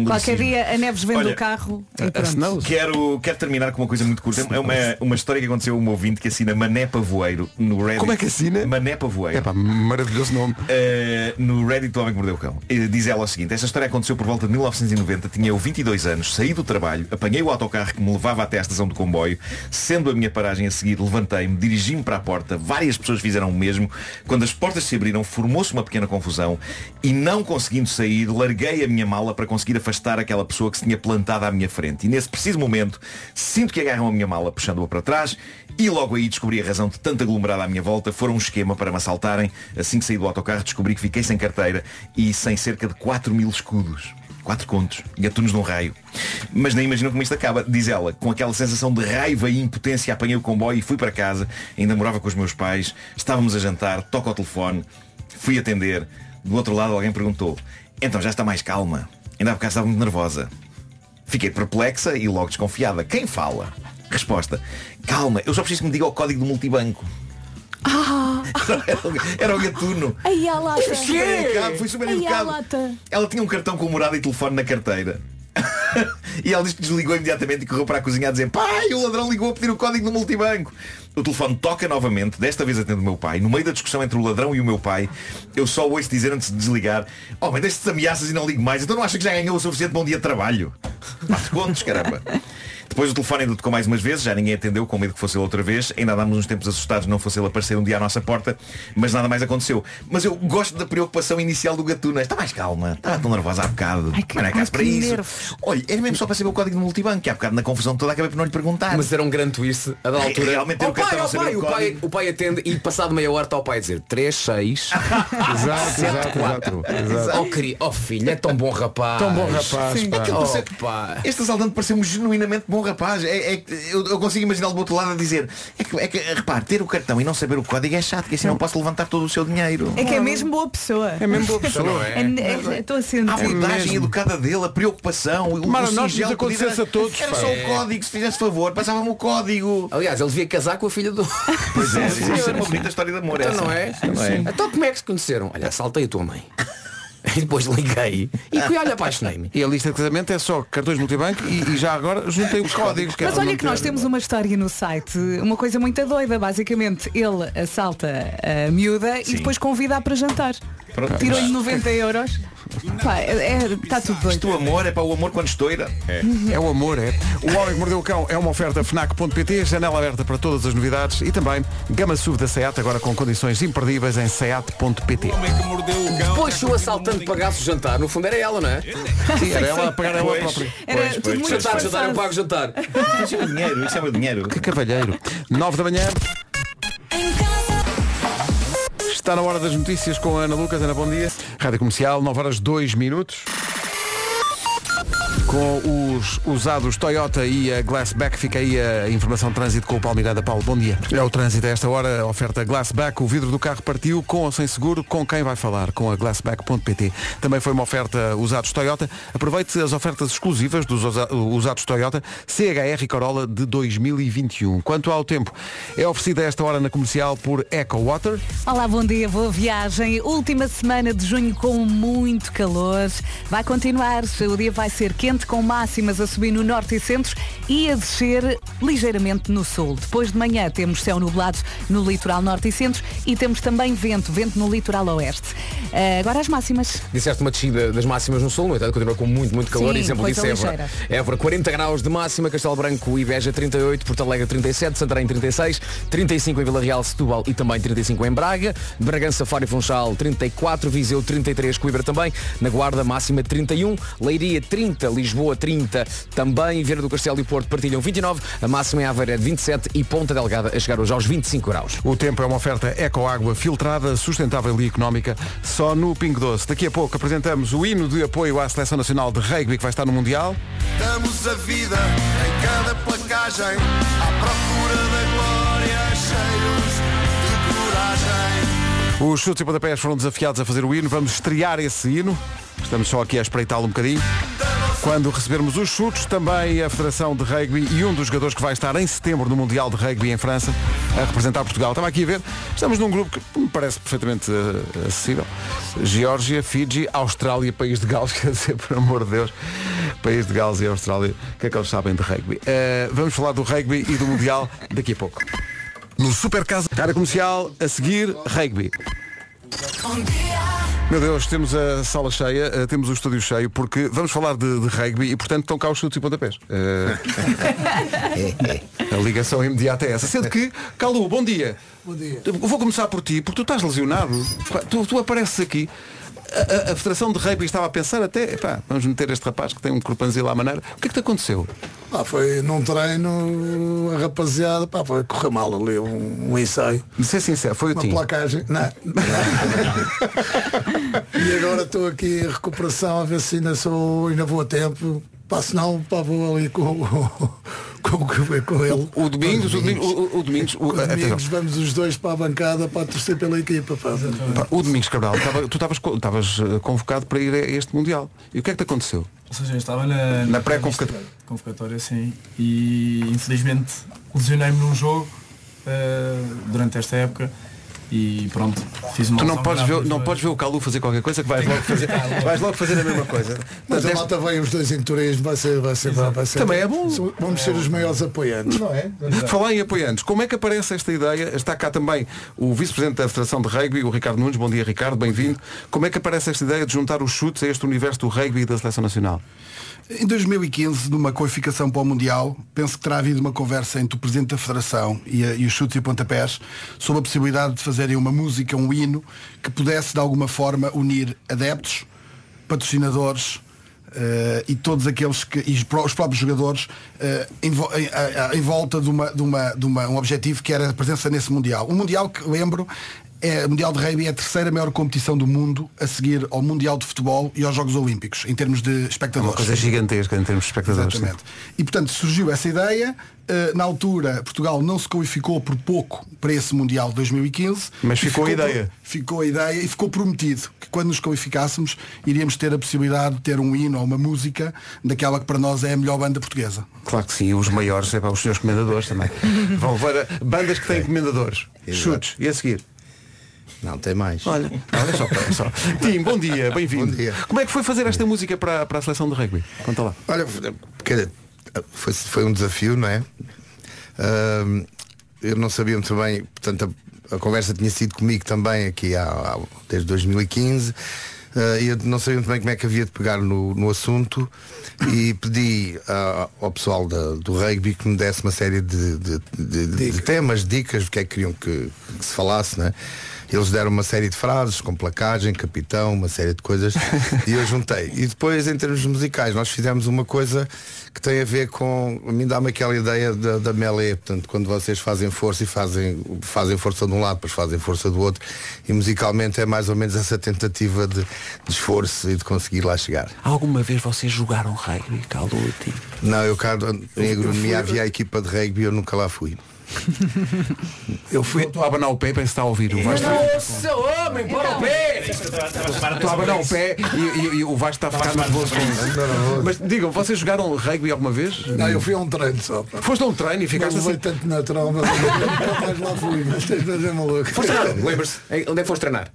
Qualquer dia a Neves vende Olha, o carro A pronto. Snows. Quero, quero terminar com uma coisa muito curta. É uma, uma história que aconteceu a um ouvinte que assina Mané Pavoeiro no Reddit. Como é que assina? Mané Pavoeiro. É pá, maravilhoso nome. Uh, no Reddit do Homem que Mordeu o Cão. Uh, diz ela o seguinte, esta história aconteceu por volta de 1990, tinha eu 22 anos, saí do trabalho, apanhei o autocarro que me levava até à estação do comboio, sendo a minha paragem a seguir, levantei-me, dirigi-me para a porta, várias pessoas fizeram o mesmo, quando as portas se abriram, formou-se uma pequena confusão e não conseguindo sair, larguei a minha mala para conseguir afastar aquela pessoa que se tinha plantado à minha frente. E nesse preciso momento, sinto que agarram a minha mala puxando-a para trás e logo aí descobri a razão de tanta aglomerada à minha volta. Foram um esquema para me assaltarem. Assim que saí do autocarro descobri que fiquei sem carteira e sem cerca de 4 mil escudos. Quatro contos, gatunos num raio. Mas nem imagino como isto acaba, diz ela, com aquela sensação de raiva e impotência, apanhei o comboio e fui para casa, ainda morava com os meus pais, estávamos a jantar, toco ao telefone, fui atender, do outro lado alguém perguntou, então já está mais calma? Ainda há bocado estava muito nervosa. Fiquei perplexa e logo desconfiada. Quem fala? Resposta. Calma, eu só preciso que me diga o código do multibanco. O- era o gatuno. Aí a lata. Fui super educado. Ela tinha um cartão com morada e telefone na carteira. e ela diz que desligou imediatamente e correu para a cozinha a dizer Pai, o ladrão ligou a pedir o código do multibanco O telefone toca novamente Desta vez atende o meu pai No meio da discussão entre o ladrão e o meu pai Eu só ouço dizer antes de desligar Oh, mas destas ameaças e não ligo mais Então não acha que já ganhou o suficiente bom dia de trabalho Quatro contos, caramba depois o telefone ainda tocou mais umas vezes, já ninguém atendeu, com medo que fosse ele outra vez. Ainda andámos uns tempos assustados, não fosse ele aparecer um dia à nossa porta, mas nada mais aconteceu. Mas eu gosto da preocupação inicial do Gatuna. Está mais calma, está tão nervosa há bocado. Ai, que- mas não é ai, caso para que isso. nervos. Olha, era mesmo só para saber o código do multibanco, que há bocado na confusão toda acabei por não lhe perguntar. Mas era um grande twist a da altura. Realmente oh, pai, oh, pai, o o, pai, o pai atende e passado meia hora está o pai a dizer 3, 6. Exato, exato, exato, exato. Oh, querido, oh filho, é tão bom rapaz. Tão bom rapaz, pá. Aquilo Oh, pá. Este assaltante pareceu-me genuinamente bom rapaz. É, é- eu, eu consigo imaginá-lo do outro lado a dizer é que, é que, repare, ter o cartão e não saber o código é chato, que assim não posso levantar todo o seu dinheiro. É que é mesmo boa pessoa. É mesmo boa pessoa. É- é? é- Estou a sentir. A abordagem educada dele, a preocupação, o, Mara, o nós singelo nos acontecesse a todos, Era só o código, se fizesse favor, passava-me o código. Aliás, ele devia casar com a filha do. Pois é, isso é uma bonita história de amor. Então essa. não é? É? Então como é que se conheceram? Olha, assaltei a tua mãe. E depois liguei e que olha, apaixonei-me. E a lista de casamento é só cartões multibanco e, e já agora juntem os códigos. que Mas olha que nós temos uma história no site, uma coisa muito doida, basicamente. Ele assalta a miúda e Sim. depois convida-a para jantar. Pronto. Tirou-lhe 90 euros. Pá, está tudo doido. Isto o amor é para o amor quando estoura. É. É o amor, é. O Homem que Mordeu o Cão é uma oferta FNAC.pt, janela aberta para todas as novidades e também gama SUV da SEAT, agora com condições imperdíveis em SEAT.pt. O homem que mordeu o cão. Depois se o assaltante pagasse o jantar, no fundo era ela, não é? Sim, era ela a pagar ela própria. Era Pois, tudo pois, Jantar, jantar, eu pago o jantar. Isso é o meu dinheiro, isso é o meu dinheiro. Que cavalheiro. 9 da manhã. Está na hora das notícias com a Ana Lucas. Ana, bom dia. Rádio Comercial, 9 horas 2 minutos. Com os usados Toyota e a Glassback, fica aí a informação de trânsito com o Paulo Miranda. Paulo, bom dia. É o trânsito a esta hora, a oferta Glassback. O vidro do carro partiu com ou sem seguro. Com quem vai falar? Com a Glassback.pt. Também foi uma oferta usados Toyota. Aproveite as ofertas exclusivas dos usa- usados Toyota CHR e Corolla de 2021. Quanto ao tempo, é oferecida a esta hora na comercial por Eco Water. Olá, bom dia, boa viagem. Última semana de junho com muito calor. Vai continuar, o dia vai ser quente com máximas a subir no norte e centro e a descer ligeiramente no sul. Depois de manhã temos céu nublado no litoral norte e centro e temos também vento, vento no litoral oeste. Ah, agora as máximas. Disseste uma descida das máximas no sul, no entanto continua com muito, muito calor. Sim, Exemplo disso é Évora. Évora 40 graus de máxima, Castelo Branco e Beja 38, Porto Alegre 37, Santarém 36, 35 em Vila Real, Setúbal e também 35 em Braga, Bragança, Faro e Funchal 34, Viseu 33, Coimbra também, na Guarda máxima 31, Leiria 30, Lisboa 30, também Vieira do Castelo e Porto partilham 29, a máxima em Aveira é de 27 e Ponta Delgada a chegar hoje aos 25 graus. O tempo é uma oferta Eco Água filtrada, sustentável e económica, só no Pingo Doce. Daqui a pouco apresentamos o hino de apoio à Seleção Nacional de Rugby que vai estar no Mundial. Damos a vida em cada placagem à procura da glória, cheios de coragem. Os chutes e pontapés foram desafiados a fazer o hino. Vamos estrear esse hino. Estamos só aqui a espreitá-lo um bocadinho. Quando recebermos os chutes, também a Federação de Rugby e um dos jogadores que vai estar em setembro no Mundial de Rugby em França a representar Portugal. Estava aqui a ver, estamos num grupo que me parece perfeitamente eh, acessível. Geórgia, Fiji, Austrália, País de Gales, quer dizer, por amor de Deus, País de Gales e Austrália, o que é que eles sabem de rugby? Eh, vamos falar do rugby e do Mundial daqui a pouco. No Super Casa, área comercial, a seguir, rugby. Meu Deus, temos a sala cheia, eh, temos o estúdio cheio, porque vamos falar de, de rugby e, portanto, estão cá os chutes e pontapés. Eh, a ligação imediata é essa. Sendo que, Calu, bom dia. Bom dia. Vou começar por ti, porque tu estás lesionado. Tu, tu apareces aqui. A, a- a Federação de Rugby estava a pensar até, pá, vamos meter este rapaz que tem um corpanzil à maneira. O que é que te aconteceu? Pá, foi num treino, a rapaziada, pá, foi correr mal ali, um, um ensaio, De ser sincero, foi o uma Tim. placagem. Não. e agora estou aqui em recuperação a ver se ainda sou, ainda vou a tempo. Pá, senão pá, vou ali com, com, com, com ele. O Domingos, o Domingos, o, o Domingos, o. Domingos, vamos os dois para a bancada para torcer pela equipa. O Domingos Cabral, estava- tu estavas eh, convocado para ir a este Mundial. E o que é que te aconteceu? Ou seja, eu estava na, Na pré-convocatória. convocatória, sim. E infelizmente lesionei-me num jogo eh, durante esta época e pronto, fiz uma Tu não podes, ver, não podes ver o Calu fazer qualquer coisa que vais logo fazer, vais logo fazer a mesma coisa. Mas a malta vem os dois em turismo, vai ser, vai ser, vai ser. Também é bom. Vamos ser os maiores apoiantes, não é? Falar em apoiantes, como é que aparece esta ideia? Está cá também o vice-presidente da Federação de Rugby, o Ricardo Nunes. Bom dia, Ricardo, bem-vindo. Como é que aparece esta ideia de juntar os chutes a este universo do rugby e da Seleção Nacional? Em 2015, numa qualificação para o Mundial, penso que terá havido uma conversa entre o Presidente da Federação e, a- e os chutes e pontapés sobre a possibilidade de fazerem uma música, um hino, que pudesse de alguma forma unir adeptos, patrocinadores eh, e todos aqueles que, e os pró- os próprios jogadores eh, em, em- em volta de, uma, de, uma, de uma- um objetivo que era a presença nesse Mundial. O Mundial que lembro é, o Mundial de Rugby é a terceira maior competição do mundo a seguir ao Mundial de Futebol e aos Jogos Olímpicos, em termos de É uma espectadores. coisa gigantesca em termos de espectadores. Exatamente. E portanto surgiu essa ideia. eh, na altura, Portugal não se qualificou por pouco para esse Mundial de 2015. Mas E ficou a ideia. ficou a ideia e ficou prometido que quando nos qualificássemos iríamos ter a possibilidade de ter um hino ou uma música daquela que para nós é a melhor banda portuguesa. Claro que sim, os maiores, é para os senhores comendadores também. Vão a- bandas que têm comendadores. Chutes. E a seguir? Não, tem mais. Olha, olha só, olha só. Tim, bom dia, bem-vindo. Bom dia. Como é que foi fazer esta música para, para a seleção de rugby? Conta lá. Olha, foi, foi um desafio, não é? Ahm, eu não sabia muito bem, portanto a, a conversa tinha sido comigo também aqui há, há- desde 2015. eh, e eu não sabia muito bem como é que havia de pegar no, no assunto e pedi ah, ao pessoal da- do rugby que me desse uma série de, de- de- de- de temas, dicas, do que é que queriam que, que se falasse, né? Eles deram uma série de frases, com placagem, capitão, uma série de coisas, e eu juntei. E depois, em termos musicais, nós fizemos uma coisa que tem a ver com. A mim dá-me aquela ideia da, da melee, portanto, quando vocês fazem força e fazem, fazem força de um lado, depois fazem força do outro, e musicalmente é mais ou menos essa tentativa de, de esforço e de conseguir lá chegar. Alguma vez vocês jogaram rugby, Caluti? Não, eu cá em agronomia havia a equipa de rugby, eu nunca lá fui. Eu fui. Estou a abanar o pé, penso que está a ouvir. O Vasco Nossa, homem, para o pé! Estou a abanar o pé e, e- e o Vasco está a ficar nervoso com isso. Mas digam, vocês jogaram rugby alguma vez? Não, eu fui a um treino só. pá. Foste a um treino e ficaste Não assim. tanto natural, mas lá fui, mas tens de fazer maluco. Foste treinar, lembras-se? Em- Onde é que foste treinar?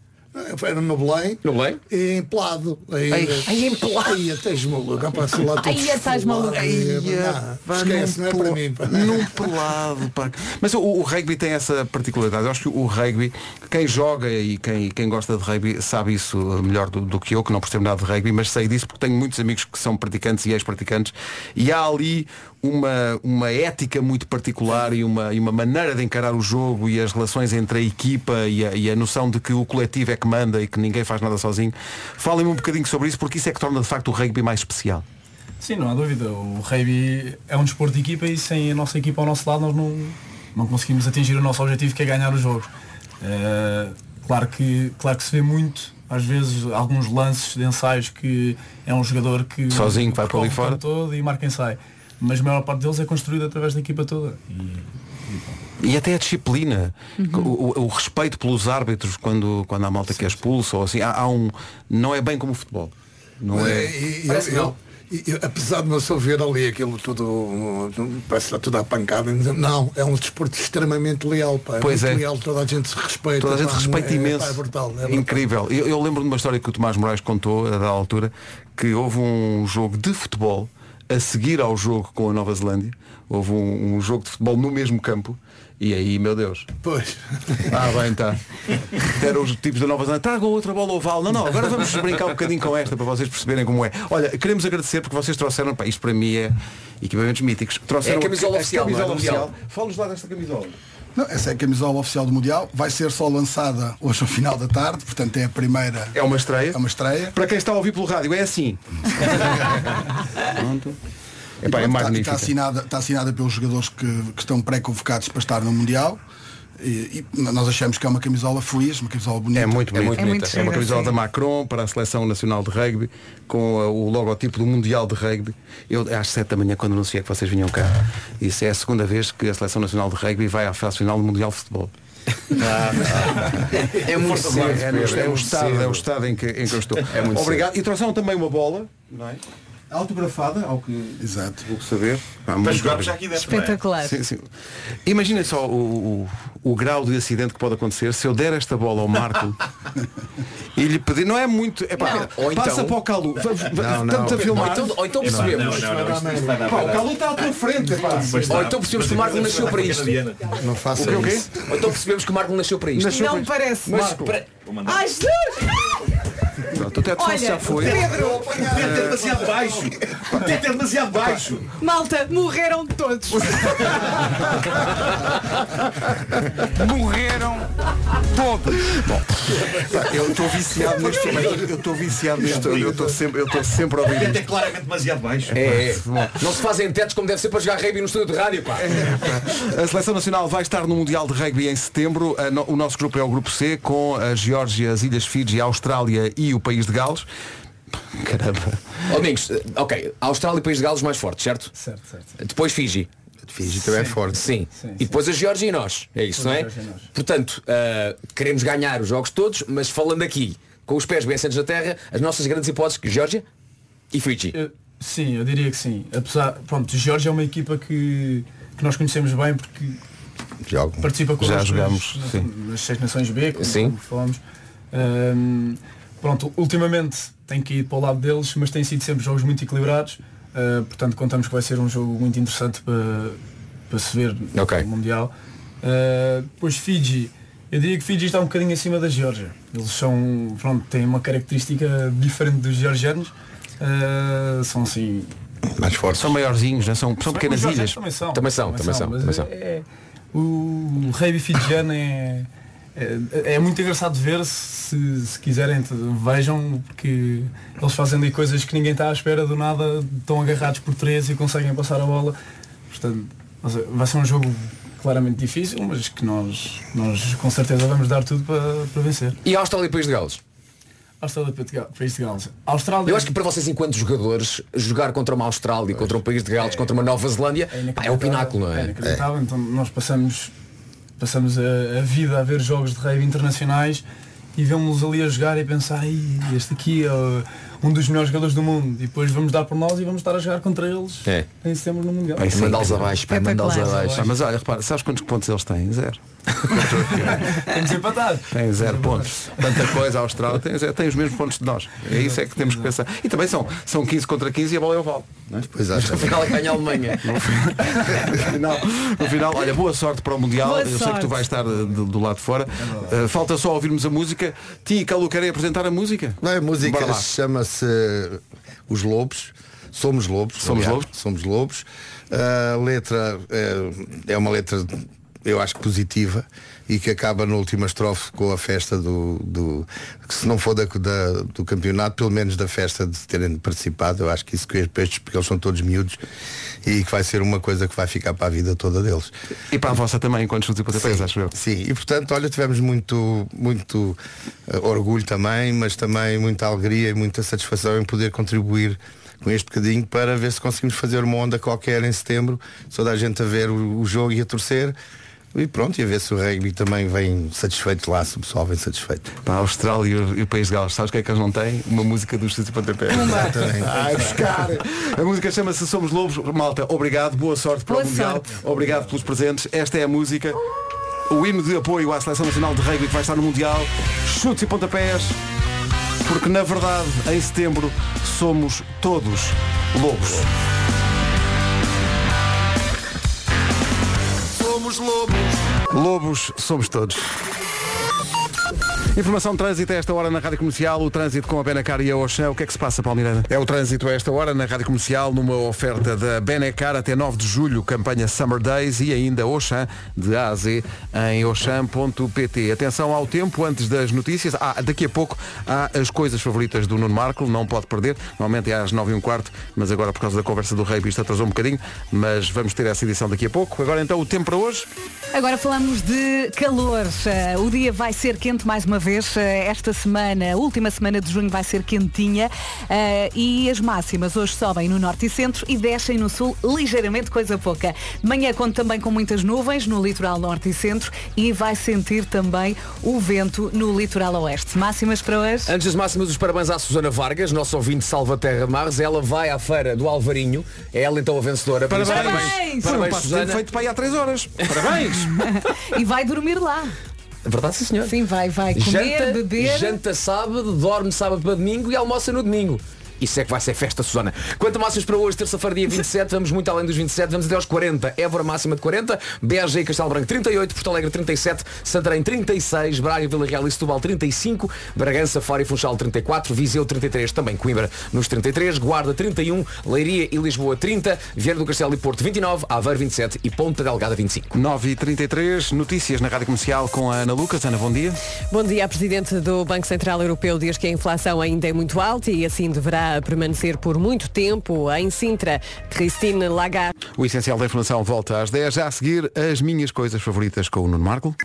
Era no Belém. No Belém? E em Pelado. Aí, ai, em Pelado. Aí, tens maluco. Rapaz, lá Ai, estás maluco. Não, pá, Esquece, não num é para mim. pá. Num pelado, pá. Mas o, o rugby tem essa particularidade. Eu acho que o rugby, quem joga e quem, quem gosta de rugby sabe isso melhor do, do que eu, que não percebo nada de rugby, mas sei disso porque tenho muitos amigos que são praticantes e ex-praticantes e há ali uma, uma ética muito particular e uma, e uma maneira de encarar o jogo e as relações entre a equipa e a, e a noção de que o coletivo é que manda e que ninguém faz nada sozinho. Falem-me um bocadinho sobre isso porque isso é que torna de facto o rugby mais especial. Sim, não há dúvida. O rugby é um desporto de equipa e sem a nossa equipa ao nosso lado nós não, não conseguimos atingir o nosso objetivo que é ganhar o jogo. Eh, claro, que, claro que se vê muito, às vezes, alguns lances de ensaios que é um jogador que Sozinho que vai para ali fora. todo e marca ensaio. Mas a maior parte deles é construído através da equipa toda. E, E até a disciplina, o, o- o respeito pelos árbitros quando, quando há malta que é expulsa ou assim, há, há um. Não é bem como o futebol. Não é. E- e- Parece eu- que não. eu- e- e- apesar de não só ver ali aquilo tudo, uh, parece está tudo à pancada, não, é um desporto extremamente leal, pá. É Pois muito é. leal, toda a gente se respeita. Toda a gente pá, respeita é, imenso. pá, é brutal, é. Incrível. Eu, eu lembro de uma história que o Tomás Moraes contou, da altura, que houve um jogo de futebol a seguir ao jogo com a Nova Zelândia. Houve um, um jogo de futebol no mesmo campo. E aí, meu Deus. Pois. Ah, bem, tá. Eram os tipos da Nova Zelândia. Tragam outra bola oval. Não, não, agora vamos brincar um bocadinho com esta para vocês perceberem como é. Olha, queremos agradecer porque vocês trouxeram, pá, isto para mim é equipamentos míticos. Trouxeram É a camisola oficial, camisola não é? Oficial. Fala-nos lá desta camisola. Não, essa é a camisola oficial do Mundial. Vai ser só lançada hoje ao final da tarde, portanto é a primeira. É uma estreia. É uma estreia. Para quem está a ouvir pelo rádio, é assim. Pronto. Epá, é Está, magnífica. está assinada, está assinada pelos jogadores que, que estão pré-convocados para estar no Mundial. E, e nós achamos que é uma camisola feliz, uma camisola bonita. É muito bonita. muito É, uma gira, camisola sim. da Macron para a Seleção Nacional de Rugby, com uh, o logotipo do Mundial de Rugby. Eu, às 7 da manhã, quando anunciei que vocês vinham cá, isso é a segunda vez que a Seleção Nacional de Rugby vai à fase final do Mundial de Futebol. É muito Força cedo, é, no- é o muito estado, é o estado em que, em que eu estou. É muito Obrigado. E trouxeram também uma bola, não é? Autografada, ao que Exato. vou saber. Ah, Para muito jogarmos já aqui dentro. não é? Espetacular. Sim, sim. Imaginem só o, o, o grau de acidente que pode acontecer se eu der esta bola ao Marco e lhe pedir. Não é muito. É pá, Ou então- passa para o Calu. Va- va- Não, não. Estamos a Ou filmar. então, ou então percebemos. não, não, isto- isto vai dar Pá, o Calu está à tua frente. pá. Ou então percebemos que o Marco nasceu para isto. Não faça. Ou então percebemos que o Marco nasceu para isto. Não me parece. Mas para-. Ai, Jesus! Pronto, o teto Olha, já foi. Pedro, O teto é demasiado baixo. O teto é demasiado baixo. malta, morreram todos. Morreram todos. Bom, pá, eu estou viciado neste Eu estou viciado neste Eu estou sempre, eu estou sempre a O ouvir teto isto. é claramente demasiado baixo. É, é. Não se fazem tetos como deve ser para jogar rugby no estúdio de rádio, pá. A Seleção Nacional vai estar no Mundial de Rugby em setembro. O nosso grupo é o grupo C, com a Geórgia, as Ilhas Fiji, a Austrália e o país de Gales. Caramba. Ó, Domingos, eh, ok, Austrália e País de Gales mais fortes, certo? certo, certo. Depois Fiji. Fiji também é forte. Sim. Sim, E depois a Geórgia e nós. É isso, não é? Geórgia. Portanto, eh, queremos ganhar os jogos todos, mas falando aqui, com os pés bem assentos na terra, as nossas grandes hipóteses, Geórgia e Fiji. Eu- sim, eu diria que sim. Apesar, pronto, Jorge é uma equipa que, que nós conhecemos bem porque Jogo. participa com Já jogamos, nas, sim. nas seis nações B, como, Sim. como falamos. Pronto, ultimamente tem que ir para o lado deles, mas têm sido sempre jogos muito equilibrados. Ah, portanto, contamos que vai ser um jogo muito interessante para, para se ver Ok. no Mundial. Ah, depois Fiji Eu diria que Fiji está um bocadinho acima da Geórgia. Eles são, pronto, têm uma característica diferente dos georgianos. Uh, são assim. Mais fortes. São maiorzinhos, né? são, são pequenas ilhas. Também são. Também são, também são, mas também são. é- o rugby fijiano é, é, é muito engraçado ver se, se quiserem vejam porque eles fazem ali coisas que ninguém está à espera do nada, estão agarrados por três e conseguem passar a bola. Portanto, vai ser um jogo claramente difícil, mas que nós, nós com certeza vamos dar tudo para, para vencer. E a Austrália e País de Gales? Austrália e País de Gales. Austrália Eu acho que para vocês, enquanto jogadores, jogar contra uma Austrália, contra um país de Gales, contra uma Nova Zelândia, pá, é o pináculo, não É é? inacreditável. Então nós passamos, passamos a, a vida a ver jogos de rugby internacionais e vemos ali a jogar e pensar, "Ai, este aqui é um dos melhores jogadores do mundo. E depois vamos dar por nós e vamos estar a jogar contra eles É. em setembro no Mundial. Mandá-los abaixo, mandá-los abaixo. Mas olha, repara, sabes quantos pontos eles têm? Zero. Temos empatado. Tem zero pontos. Tanta coisa, a Austrália tem, zero, tem os mesmos pontos de nós. É isso é que temos que pensar. E também são, são 15 contra 15 e a bola é oval. É? Pois No final ganha a Alemanha. No final, no final, olha, boa sorte para o Mundial. Boa Eu sei que tu vais estar eh, do, do lado de fora. Uh, falta só ouvirmos a música. Ti e Calu querem apresentar a música? Não, a música lá. chama-se Os Lobos. Somos Lobos. Somos aliás. Lobos. Somos Lobos. A letra é, é uma letra, eu acho que positiva e que acaba na última estrofe com a festa do, do que se não for da, da- do campeonato, pelo menos da festa de terem participado. Eu acho que isso que estes, porque eles são todos miúdos e que vai ser uma coisa que vai ficar para a vida toda deles. E para a vossa também, enquanto chutes e pontapés, acho eu. Sim, e portanto, olha, tivemos muito, muito eh, orgulho também, mas também muita alegria e muita satisfação em poder contribuir com este bocadinho para ver se conseguimos fazer uma onda qualquer em setembro, toda a gente a ver o, o jogo e a torcer. E pronto, e a ver se o rugby também vem satisfeito lá, se o pessoal vem satisfeito. Para a Austrália e o, País de Gales, sabes o que é que eles não têm? Uma música dos chutes e pontapés. Exatamente. Ai, buscar. A música chama-se Somos Lobos. Malta, obrigado, boa sorte para Boa o Mundial. sorte. Obrigado pelos presentes. Esta é a música. O hino de apoio à Seleção Nacional de Rugby que vai estar no Mundial. Chutes e pontapés. Porque na verdade, em setembro, somos todos lobos. Somos lobos. Lobos somos todos. Informação de trânsito a esta hora na Rádio Comercial, o trânsito com a Benacar e a Oxã. O que é que se passa, Palmeirana? É o trânsito a esta hora na Rádio Comercial, numa oferta da Benacar até 9 de julho, campanha Summer Days e ainda Oxã, de A a Z, em oxam.pt. Atenção ao tempo, antes das notícias. Ah, daqui a pouco há as coisas favoritas do Nuno Marco, não pode perder. Normalmente é às 9 e um quarto, mas agora por causa da conversa do Rei isto atrasou um bocadinho, mas vamos ter essa edição daqui a pouco. Agora então o tempo para hoje. Agora falamos de calor. Eh, O dia vai ser quente mais uma vez. Eh, Esta semana, a última semana de junho, vai ser quentinha. Eh, E as máximas hoje sobem no norte e centro e descem no sul ligeiramente, coisa pouca. De manhã conta também com muitas nuvens no litoral norte e centro e vai sentir também o vento no litoral oeste. Máximas para hoje? Antes das máximas, os parabéns à Susana Vargas, nosso ouvinte Salva Terra Mares. Ela vai à feira do Alvarinho. É ela então a vencedora. Parabéns! Parabéns! Parabéns, passatempo Susana. feito para aí há 3 horas. Parabéns! E vai dormir lá. É verdade, sim, senhor. Sim, vai, vai comer, janta, beber. janta sábado, dorme sábado para domingo e almoça no domingo. Isso é que vai ser festa, Susana. Quanto a máximas para hoje, terça-feira, dia 27, vamos muito além dos 27, vamos até aos 40. Évora máxima de 40, Beja e Castelo Branco 38, Porto Alegre 37, Santarém 36, Braga, Vila Real e Setúbal 35, Bragança, Faro e Funchal 34, Viseu 33, também Coimbra nos 33, Guarda 31, Leiria e Lisboa 30, Vieira do Castelo e Porto 29, Aveiro 27 e Ponta Delgada 25. 9 e 33 notícias na Rádio Comercial com a Ana Lucas. Ana, bom dia. Bom dia. Presidente do Banco Central Europeu. Diz que a inflação ainda é muito alta e assim deverá permanecer por muito tempo. Em Sintra, Christine Lagarde. O essencial da informação volta às 10. Já a seguir, as minhas coisas favoritas com o Nuno Marco.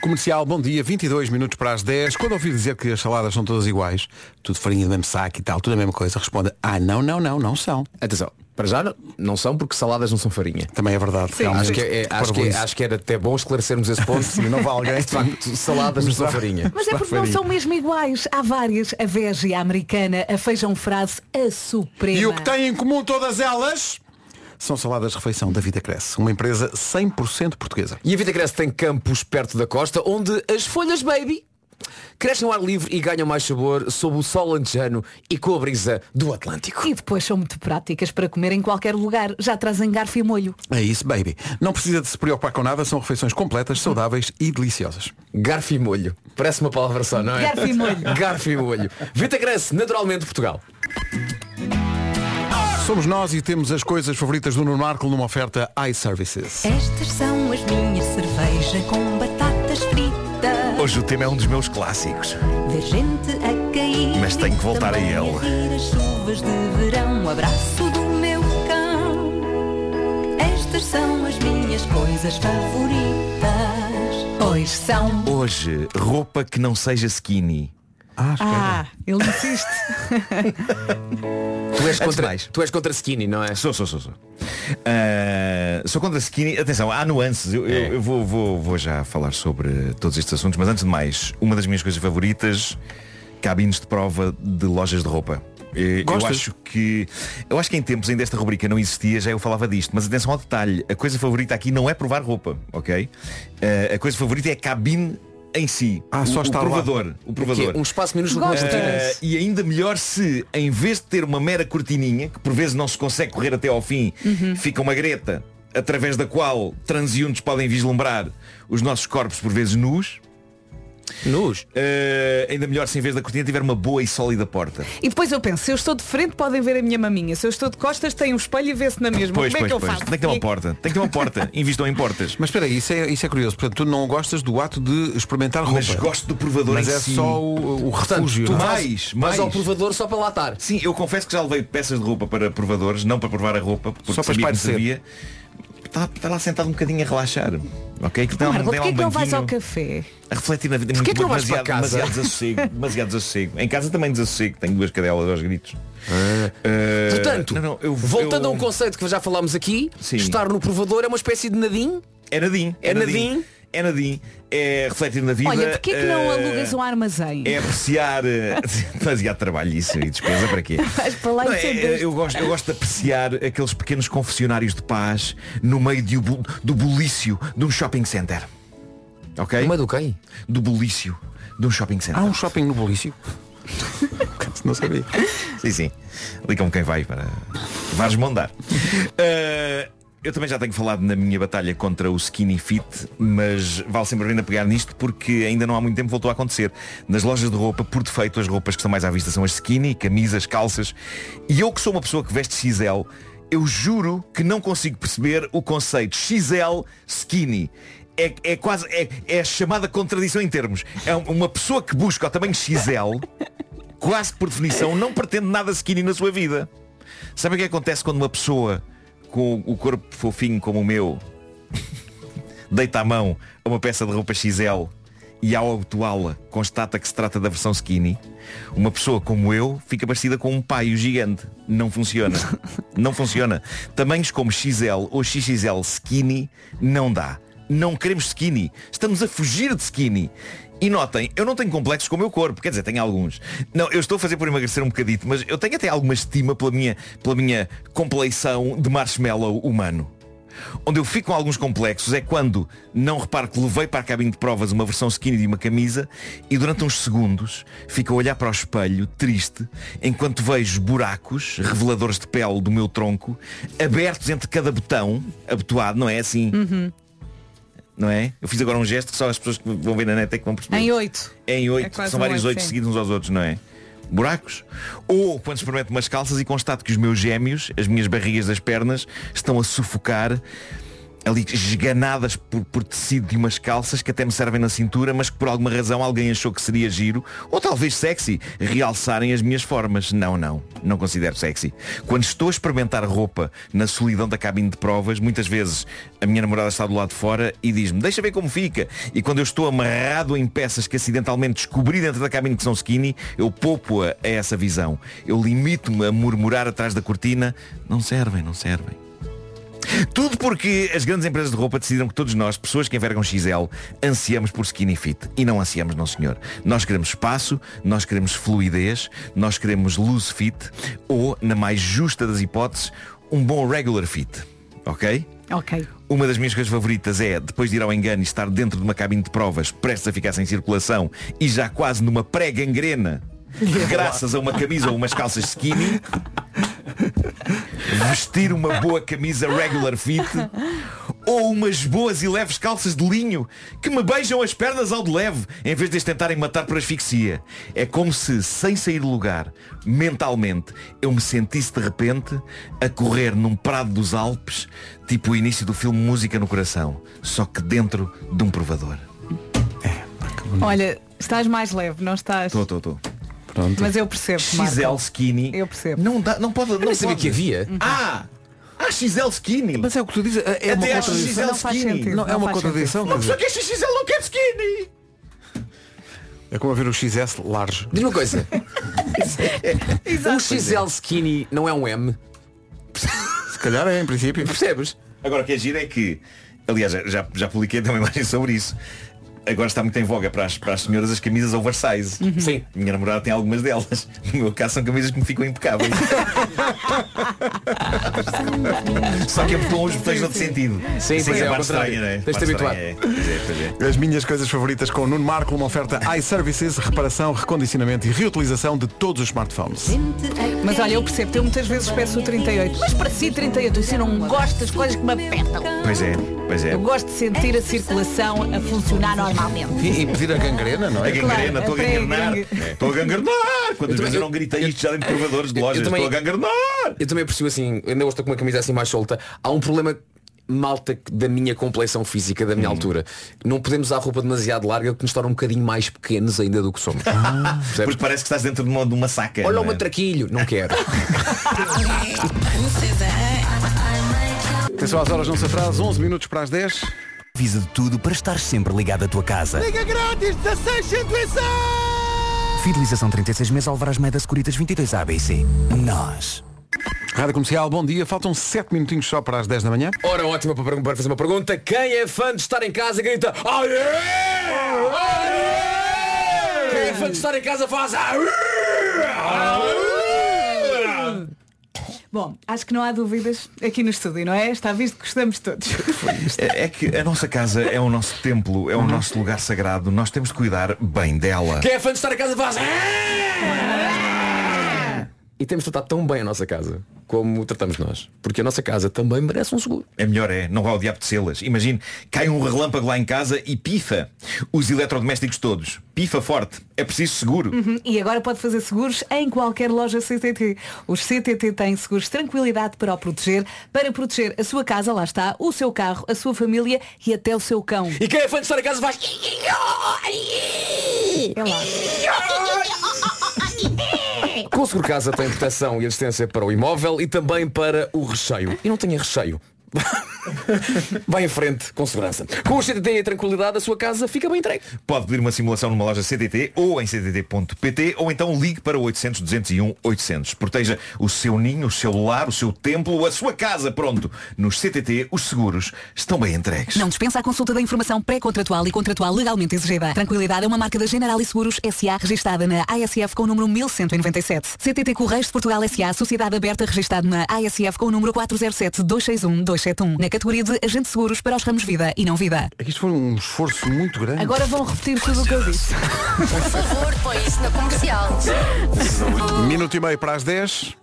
Comercial, bom dia, 22 minutos para as 10. Quando ouvir dizer que as saladas são todas iguais, tudo farinha do mesmo saco e tal, tudo a mesma coisa, responda, ah, não, não, não, não são. Atenção, para já não- não são porque saladas não são farinha. Também é verdade. Sim, acho, que, é- acho, que, é- acho que era até bom esclarecermos esse ponto. Sim, não vai alguém. De facto, saladas não são farinha. Mas é porque não são mesmo iguais. Há várias. A vege americana, a feijão frase, a suprema. E o que têm em comum todas elas são saladas de refeição da Vida Cresce, uma empresa 100% portuguesa. E a Vida Cresce tem campos perto da costa onde as folhas baby Crescem ao ar livre e ganham mais sabor sob o sol antejano e com a brisa do Atlântico. E depois são muito práticas para comer em qualquer lugar. Já trazem garfo e molho. É isso, baby. Não precisa de se preocupar com nada, são refeições completas, saudáveis e deliciosas. Garfo e molho. Parece uma palavra só, não é? Garfo e molho. Garfo e molho. Vitacresce, naturalmente Portugal. Somos nós e temos as coisas favoritas do Nuno Marco numa oferta iServices. Estas são as minhas cervejas com fritas. Hoje o tema é um dos meus clássicos. Ver gente a cair. Mas tenho que voltar a ele. rir as chuvas de verão. O abraço do meu cão. Estas são as minhas coisas favoritas. Pois são. Hoje, roupa que não seja skinny. Ah, ele insiste. Tu és, contra, mais. tu és contra skinny, não é? Sou, sou, sou, sou. Ah, sou contra skinny. Atenção, há nuances. Eu, eu- eu vou, vou, vou já falar sobre todos estes assuntos, mas antes de mais, uma das minhas coisas favoritas, cabines de prova de lojas de roupa. Eu Gostas? acho que eu acho que em tempos ainda esta rubrica não existia, já eu falava disto, mas atenção ao detalhe, a coisa favorita aqui não é provar roupa, ok? Ah, a coisa favorita é cabine em si. Ah, só o, estar o lá. provador. O provador. Um espaço minúsculo Gosto. com cortinas. Uh, e ainda melhor se, em vez de ter uma mera cortininha, que por vezes não se consegue correr até ao fim, fica uma greta através da qual transeuntes podem vislumbrar os nossos corpos por vezes nus. Nus. Uh, ainda melhor se em vez da cortina tiver uma boa e sólida porta. E depois eu penso, se eu estou de frente podem ver a minha maminha. Se eu estou de costas tem um espelho e vê-se na mesma. Pois, Como é pois, que eu pois. faço? Tem que ter uma porta. Tem que ter uma porta. Invistam em portas. Mas espera aí, isso é, isso é curioso. Portanto, tu não gostas do ato de experimentar roupa. Mas gosto do provador Mas em é si. só o, o Portanto, refúgio. tu não é? Mais, mais. ao provador só para lá estar. Sim, eu confesso que já levei peças de roupa para provadores, não para provar a roupa, porque Só para sabia servia. Está, está lá sentado um bocadinho a relaxar. Ok? Que Marco, porquê um que não vais ao café? a refletir na vida. Porquê muito que não vais demasiado, para casa? demasiado desassossego. demasiado desassossego. Em casa também desassossego. Tenho duas cadelas aos gritos. Eh, Portanto, não, não, eu- voltando eu- a um conceito que já falámos aqui, Sim. estar no provador é uma espécie de nadim. É nadim. É nadim. É nadim. É refletir na vida. Olha, porquê que não eh, alugas um armazém? É apreciar eh, demasiado trabalho isso e despesa para quê? Vais para lá Não, é, eu, gosto, eu gosto de apreciar aqueles pequenos confessionários de paz no meio de, do bulício de um shopping center. Ok? No meio do quem? Do bulício de um shopping center. Há um shopping no Bolício. não sabia. Sim, sim. Como quem vai para Vares mondar. Uh, eu também já tenho falado na minha batalha contra o skinny fit, mas vale sempre a pena pegar nisto porque ainda não há muito tempo voltou a acontecer. Nas lojas de roupa, por defeito, as roupas que estão mais à vista são as skinny, camisas, calças. E eu que sou uma pessoa que veste XL, eu juro que não consigo perceber o conceito XL skinny. É, é quase é, é a chamada contradição em termos. É um- uma pessoa que busca o tamanho XL quase por definição, não pretende nada skinny na sua vida. Sabe o que acontece quando uma pessoa com o corpo fofinho como o meu deita a mão a uma peça de roupa XL e ao abotoá-la constata que se trata da versão skinny? Uma pessoa como eu fica parecida com um paio gigante. Não funciona. Não funciona. Tamanhos como XL ou XXL skinny não dá. Não queremos skinny. Estamos a fugir de skinny. E notem, eu não tenho complexos com o meu corpo, quer dizer, tenho alguns. Não, eu estou a fazer por emagrecer um bocadito, mas eu tenho até alguma estima pela minha, pela minha compleição de marshmallow humano. Onde eu fico com alguns complexos é quando não reparo que levei para a cabine de provas uma versão skinny de uma camisa e durante uns segundos fico a olhar para o espelho, triste, enquanto vejo buracos, reveladores de pele do meu tronco, abertos entre cada botão, abotoado, não é assim? Não é? Eu fiz agora um gesto que só as pessoas que vão ver na net é que vão perceber. Em oito. É em É oito, quase são vários oito, seguidos uns aos outros, não é? Buracos. Ou quando experimento umas calças e constato que os meus gêmeos, as minhas barrigas das pernas, estão a sufocar ali esganadas por, por tecido de umas calças que até me servem na cintura, mas que por alguma razão alguém achou que seria giro, ou talvez sexy, realçarem as minhas formas. Não, não, não considero sexy. Quando estou a experimentar roupa na solidão da cabine de provas, muitas vezes a minha namorada está do lado de fora e diz-me, deixa ver como fica. E quando eu estou amarrado em peças que acidentalmente descobri dentro da cabine que são skinny, eu poupo-a a essa visão. Eu limito-me a murmurar atrás da cortina, não servem, não servem. Tudo porque as grandes empresas de roupa decidiram que todos nós, pessoas que envergam XL, ansiamos por skinny fit. E não ansiamos, não senhor. Nós queremos espaço, nós queremos fluidez, nós queremos loose fit ou, na mais justa das hipóteses, um bom regular fit. Ok? Ok. Uma das minhas coisas favoritas é, depois de ir ao engano e estar dentro de uma cabine de provas, prestes a ficar sem circulação e já quase numa pré-gangrena, graças a uma camisa ou umas calças skinny, vestir uma boa camisa regular fit ou umas boas e leves calças de linho que me beijam as pernas ao de leve em vez de as tentarem matar por asfixia. É como se, sem sair do lugar, mentalmente, eu me sentisse de repente a correr num prado dos Alpes, tipo o início do filme Música no Coração, só que dentro de um provador. Olha, estás mais leve, não estás? Estou, estou, estou. Mas eu percebo. XL skinny. Eu percebo. Não, dá, não pode. Não nem sabia pode. que havia. Ah! Ah, XL skinny. Mas é o que tu dizes. É uma Até acho contradição. XL Não skinny. sentido. Não, é Não uma contradição. Uma pessoa que é XL não quer skinny. É como a ver o XS large. Diz uma coisa. um XL skinny não é um M. Se calhar é, em princípio. Percebes? Agora o que é giro é que, aliás, já- já, já publiquei até uma imagem sobre isso. Agora está muito em voga para as, para as senhoras as camisas oversize. Sim. Minha namorada tem algumas delas. No meu caso são camisas que me ficam impecáveis. Só que botam os botões noutro sentido. Sim, Isso que é, a ao parte contrário. estranha, né? Tens de habituar. é. É, é. As minhas coisas favoritas com o Nuno Marco, uma oferta iServices, reparação, recondicionamento e reutilização de todos os smartphones. Mas olha, eu percebo, eu muitas vezes peço o 38. Mas para si 38, isso eu não gosto das coisas que me apertam. Pois é, pois é. Eu gosto de sentir a circulação a funcionar normalmente. E, e pedir a gangrena, não A é? gangrena, estou a Claro, gangrenar. é Estou a gangrenar. Quantas vezes eu não gritei isto já de provadores de lojas? também- Estou a gangrenar. Eu também percebo assim, ainda hoje estou com uma camisa assim mais solta. Há um problema malta da minha complexão física, da minha Hum. altura. Não podemos usar roupa demasiado larga que nos torna um bocadinho mais pequenos ainda do que somos. Percebes? Porque parece que estás dentro de uma, de uma saca. Olha o é? matraquilho, não quero. Atenção às horas, não se atrasa, 11 minutos para as 10. Avisa de tudo para estar sempre ligado à tua casa. Liga grátis 16 Fidelização 36 meses Alvarás Meda Securitas 22 ABC. Nós. Rádio Comercial, bom dia. Faltam 7 minutinhos só para as 10 da manhã. Ora, ótima para, fazer uma pergunta. Quem é fã de estar em casa grita "Ah, yeah! Ah, yeah!" Quem é fã de estar em casa faz "Ah, yeah! Ah, yeah!" Bom, acho que não há dúvidas aqui no estúdio, não é? Está visto que gostamos todos. É, é que a nossa casa é o nosso templo, é o nosso lugar sagrado. Nós temos de cuidar bem dela. Quem é fã de estar em casa faz "Ah!" E temos de tratar tão bem a nossa casa como tratamos nós. Porque a nossa casa também merece um seguro. É melhor é, não vá ao diabo de selas. Imagine, cai um relâmpago lá em casa e pifa. Os eletrodomésticos todos. Pifa forte. É preciso seguro. Uhum, E agora pode fazer seguros em qualquer loja CTT. Os CTT têm seguros de tranquilidade para o proteger, para proteger a sua casa, lá está, o seu carro, a sua família e até o seu cão. E quem é fã de estar em casa faz É lá. Com o Seguro Casa tem proteção e assistência para o imóvel e também para o recheio. E não tenha recheio. Vai em frente com segurança. Com o CTT e a tranquilidade, a sua casa fica bem entregue. Pode pedir uma simulação numa loja CTT ou em ctt.pt ou então ligue para o 800 201 800. Proteja o seu ninho, o seu lar, o seu templo, a sua casa. Pronto. Nos CTT, os seguros estão bem entregues. Não dispensa a consulta da informação pré-contratual e contratual legalmente exigida. Tranquilidade é uma marca da General e Seguros SA registada na ASF com o número 1197. CTT Correios de Portugal SA, Sociedade Aberta registada na ASF com o número 407-261-271. Na categoria de Agente Seguros para os ramos vida e não vida. É que isto foi um esforço muito grande. Agora vão repetir tudo o que eu disse. Por favor, põe isso na comercial. Minuto e meio para as 10.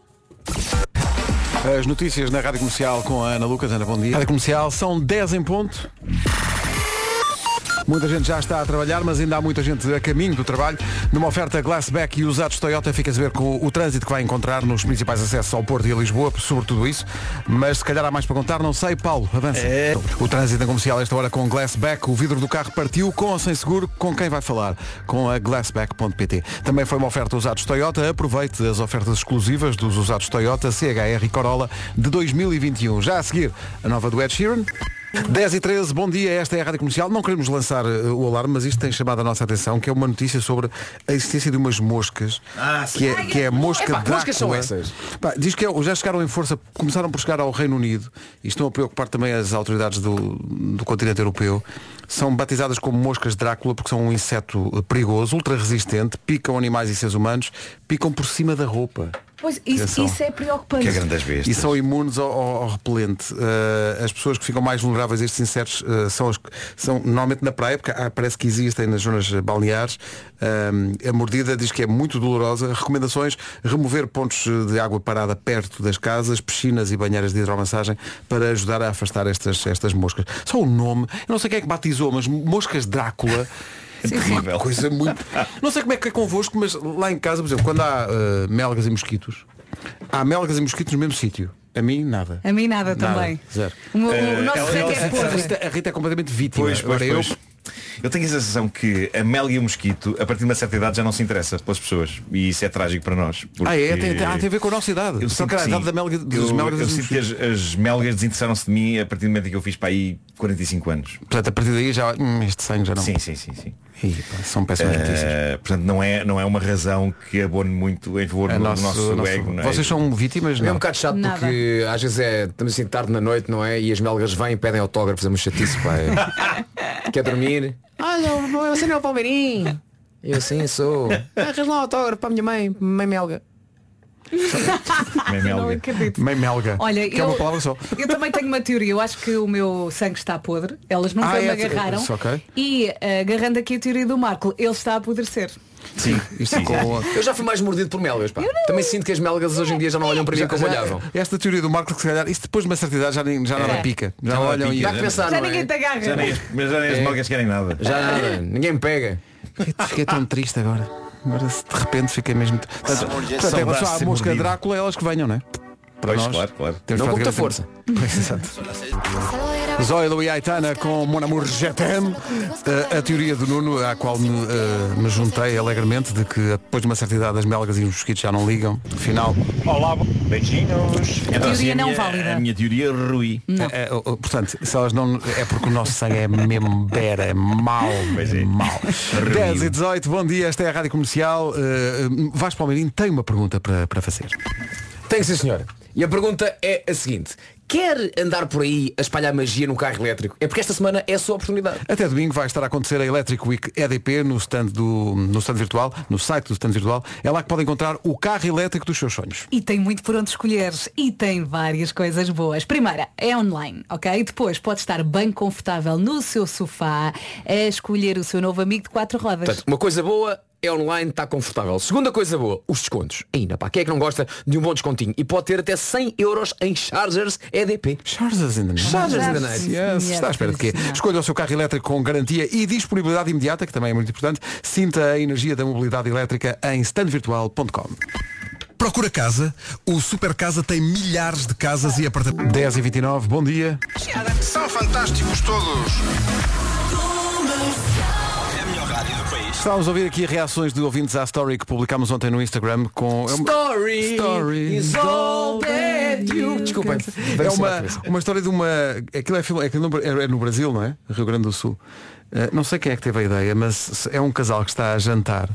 As notícias na Rádio Comercial com a Ana Lucas. Ana, bom dia. Rádio Comercial são 10 em ponto. Muita gente já está a trabalhar, mas ainda há muita gente a caminho do trabalho. Numa oferta Glassback e usados Toyota, fica a ver com o, o trânsito que vai encontrar nos principais acessos ao Porto e a Lisboa, sobretudo isso. Mas se calhar há mais para contar, não sei. Paulo, avança. O trânsito na comercial esta hora com Glassback. O vidro do carro partiu com ou sem seguro. Com quem vai falar? Com a Glassback.pt. Também foi uma oferta usados Toyota. Aproveite as ofertas exclusivas dos usados Toyota CHR e Corolla de 2021. Já a seguir, a nova do Ed Sheeran. 10 e 13, bom dia, esta é a Rádio Comercial. Não queremos lançar uh, o alarme, mas isto tem chamado a nossa atenção, que é uma notícia sobre a existência de umas moscas, Ah, sim. que, é, que é a mosca Epá, que Drácula. moscas são essas? Pá, diz que é- já chegaram em força, começaram por chegar ao Reino Unido e estão a preocupar também as autoridades do, do continente europeu. São batizadas como moscas Drácula porque são um inseto perigoso, ultra resistente, picam animais e seres humanos, picam por cima da roupa. Pois, isso, isso é preocupante. E são imunes ao, ao- ao repelente. Uh, as pessoas que ficam mais vulneráveis a estes insetos uh, são as que são normalmente na praia, porque há- parece que existem nas zonas balneares. Um, a mordida diz que é muito dolorosa. Recomendações, remover pontos de água parada perto das casas, piscinas e banheiras de hidromassagem para ajudar a afastar estas, estas moscas. Só o nome, eu não sei quem é que batizou, mas moscas Drácula. Sim, sim. Uma coisa muito. Não sei como é que é convosco, mas lá em casa, por exemplo, quando há uh, melgas e mosquitos, há melgas e mosquitos no mesmo sítio. A mim, nada. A mim nada, Nada. também. Zero. O, meu- o Eh, nosso ela- sangue ela- é a podre. Rita, a Rita é completamente vítima. Pois, pois, Agora pois. eu. Eu tenho a sensação que a mel e o mosquito, a partir de uma certa idade, já não se interessa pelas pessoas. E isso é trágico para nós. Ah, é? porque- Tem, tem, ah, tem a ver com a nossa idade. Eu Só sinto que a idade da melga, dos eu, melgas eu e sinto que as, as melgas desinteressaram-se de mim a partir do momento em que eu fiz para aí 45 anos. Portanto, a partir daí já. Hum, este sangue já não. Sim, sim, sim, sim. Pá, são péssimas Eh, notícias. portanto, não é, não é uma razão que abone muito em favor É do nosso- nosso, nosso- ego. não é? Vocês são vítimas, É não? um bocado chato Nada. porque às vezes é, estamos assim tarde na noite, não é? E as melgas vêm e pedem autógrafos, é uma chatice, pá. É. Quer dormir? Olha, não é- você não é o Palmeirinho. Eu assim sou. Arras lá um autógrafo para a minha mãe, mãe melga. Não melga. acredito. Olha, que é eu, uma palavra só. eu também tenho uma teoria. Eu acho que o meu sangue está podre. Elas nunca Ah, me é, agarraram. isso, ok. E eh, agarrando aqui a teoria do Marco, ele está a apodrecer. Sim, Isto sim. com... Eu já fui mais mordido por melgas, pá. Também sinto que as melgas hoje em dia já não olham para mim como olhavam. Esta teoria do Marco, que se calhar, isso depois de uma certa idade já, nem, já nada É. pica. Já, Já olham e. pica, Dá que pensar, Já não ninguém é? te agarra. Já nem mas já nem as É. melgas querem nada. Já nada, ninguém me pega. Fiquei, tão triste agora. Agora se de repente fiquei mesmo. Portanto, portanto, é só de a mosca mordido. Drácula, elas que venham, não é? Para Pois, nós. claro, claro. Temos Não com muita praticamente- força. Pois, exato. Zoilo e Aitana com Mon Amour Jetem Eh, A teoria do Nuno À qual me, eh, me juntei alegremente De que depois de uma certa idade as melgas e os mosquitos já não ligam Afinal Olá, beijinhos. Então, Teoria assim, a não minha, válida. A minha teoria Rui. é, é, oh, Portanto, se elas não É porque o nosso sangue é mesmo bera É mau Pois é é. mau 10 e 18, bom dia, esta é a Rádio Comercial uh, Vasco Palmeirinho tem uma pergunta para, para fazer Tem sim senhora. E a pergunta é a seguinte. Quer andar por aí a espalhar magia no carro elétrico? É porque esta semana é a sua oportunidade. Até domingo vai estar a acontecer a Electric Week EDP no stand, do, no stand virtual, no site do stand virtual. É lá que podem encontrar o carro elétrico dos seus sonhos. E tem muito por onde escolher e tem várias coisas boas. Primeira, é online, ok? Depois pode estar bem confortável no seu sofá a escolher o seu novo amigo de quatro rodas. Portanto, uma coisa boa é online, está confortável. Segunda coisa boa, os descontos. Ainda pá, quem é que não gosta de um bom descontinho? E pode ter até 100 euros em chargers EDP. Chargers in the night. Chargers in the night. Yes, Yes, está à espera de quê? Escolha o seu carro elétrico com garantia e disponibilidade imediata, que também é muito importante. Sinta a energia da mobilidade elétrica em standvirtual.com. Procura casa, o Super Casa tem milhares de casas e apartamentos. 10 e 29 bom dia. São fantásticos todos. Estávamos a ouvir aqui reações de ouvintes à story que publicámos ontem no Instagram com. é Story, Story is all that you... Desculpem. É uma, uma história de uma. Aquilo é, filme- aquilo no- é no Brasil, não é? Rio Grande do Sul. Eh, não sei quem é que teve a ideia, mas é um casal que está a jantar,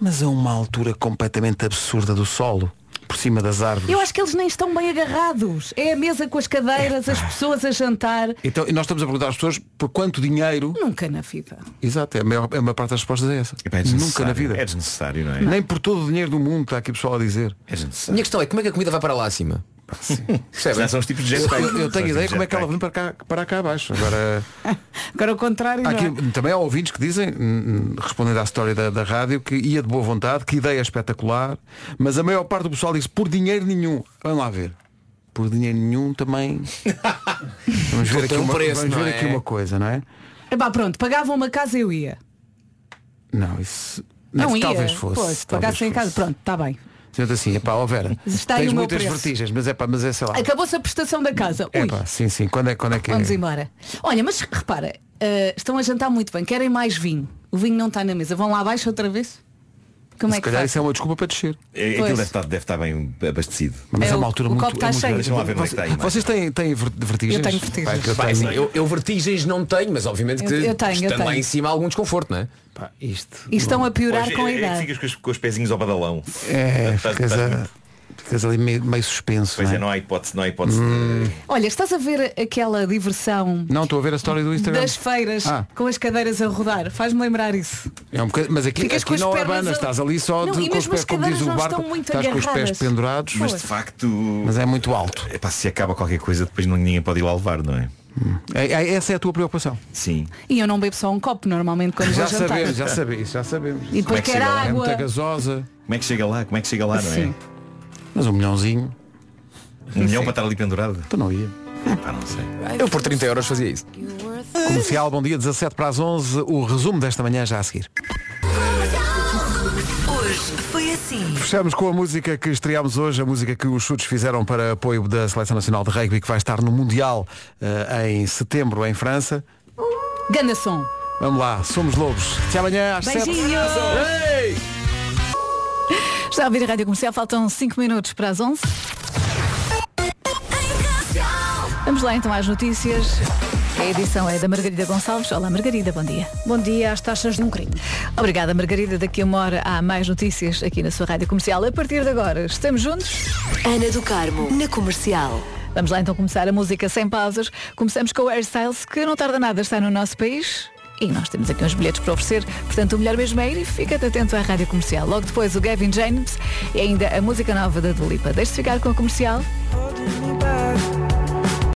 mas a uma altura completamente absurda do solo, por cima das árvores. Eu acho que eles nem estão bem agarrados. É a mesa com as cadeiras, as pessoas a jantar. Então, e nós estamos a perguntar às pessoas por quanto dinheiro. Nunca na vida. Exato, é a maior, a maior parte das respostas é essa. É Nunca na vida. É desnecessário, não é? Nem por todo o dinheiro do mundo, está aqui o pessoal a dizer. É desnecessário. minha questão é como é que a comida vai para lá acima? São os tipos de Eu, jetpack. eu- eu tenho ideia como é que ela vem para cá, para cá abaixo. Agora. Agora o contrário, Há não é? aqui, também há ouvintes que dizem, hum, hum, respondendo à história da, da rádio, que ia de boa vontade, que ideia espetacular, mas a maior parte do pessoal diz por dinheiro nenhum. Vamos lá ver. Por dinheiro nenhum também. Vamos ver, aqui tem um uma, preço, vamos não ver é? aqui uma coisa, não é? Epá, pronto, pagavam uma casa eu ia. Não, isso. Não, ia. talvez fosse. Pois, talvez pagassem em casa. Pronto, está bem. Sendo assim, é pá, ó Vera, Está tens muitas preço. vertigens, mas é pá, mas é sei lá. Acabou-se a prestação da casa. É Ui, pá, sim, sim. Quando é, quando é que é? vamos embora. Olha, mas repara, eh, estão a jantar muito bem, querem mais vinho. O vinho não está na mesa. Vão lá abaixo outra vez? Como Se é que calhar faz? isso é uma desculpa para descer. É, Aquilo Pois. deve estar, deve estar bem abastecido. Mas É, é uma altura o muito, copo está é muito cheio. grande. Deixa lá ver onde é que está aí, Vocês têm, têm ver- vertigens? Eu tenho vertigens. Pá, que eu Pá, tenho- assim, eu, eu vertigens não tenho, mas obviamente que Eu- eu tenho, eu estando lá tenho. em cima há algum desconforto, não é? Pá, isto. E estão a piorar Pois, com a é- é que idade. ficas com os, com os pezinhos ao badalão. É, ficas a- Ficas ali meio, meio suspenso. Pois não é, é? não há hipótese, não há hipótese. Hum. Olha, estás a ver aquela diversão Não, estou a ver a história do Instagram. das feiras Ah. com as cadeiras a rodar? Faz-me lembrar isso. É um bocadinho, mas aqui, Ficas aqui não abanas, a- estás ali só Não, de- com os pés, como diz o não barco, estão muito estás com os pés agarradas. pendurados. Mas de facto. Mas é muito alto. Epá, se acaba qualquer coisa, depois ninguém pode ir lá levar, não é? É- é- essa é a tua preocupação. Sim. E eu não bebo só um copo normalmente quando Já vou jantar. sabemos, já sabemos, já sabemos. E depois Como é que quer chega lá? É água. muita gasosa. Como é que chega lá? Como é que chega lá, não é? Sim. Mas um milhãozinho. Um milhão para estar ali pendurado? Tu não ia. Pá, não sei. Eu por 30 euros fazia isso. Comercial, bom dia, 17 para as 11. O resumo desta manhã já a seguir. Hoje foi assim. Fechamos com a música que estreámos hoje, a música que os chutes fizeram para apoio da Seleção Nacional de Rugby, que vai estar no Mundial eh, em setembro em França. Ganda som. Vamos lá, somos lobos. Até amanhã às 7. Beijinhos. Está a ouvir a Rádio Comercial, faltam 5 minutos para as 11. Vamos lá então às notícias. A edição é da Margarida Gonçalves. Olá Margarida, bom dia. Bom dia às taxas de um crime. Obrigada Margarida, daqui a uma hora há mais notícias aqui na sua Rádio Comercial. A partir de agora, estamos juntos? Ana do Carmo, na comercial. Vamos lá então começar a música sem pausas. Começamos com o Hairstyles, que não tarda nada, está no nosso país. E nós temos aqui uns bilhetes para oferecer, portanto o melhor mesmo é ir e fica-te atento à Rádio Comercial. Logo depois o Gavin James e ainda a música nova da Dulipa. Deixe-se ficar com a comercial.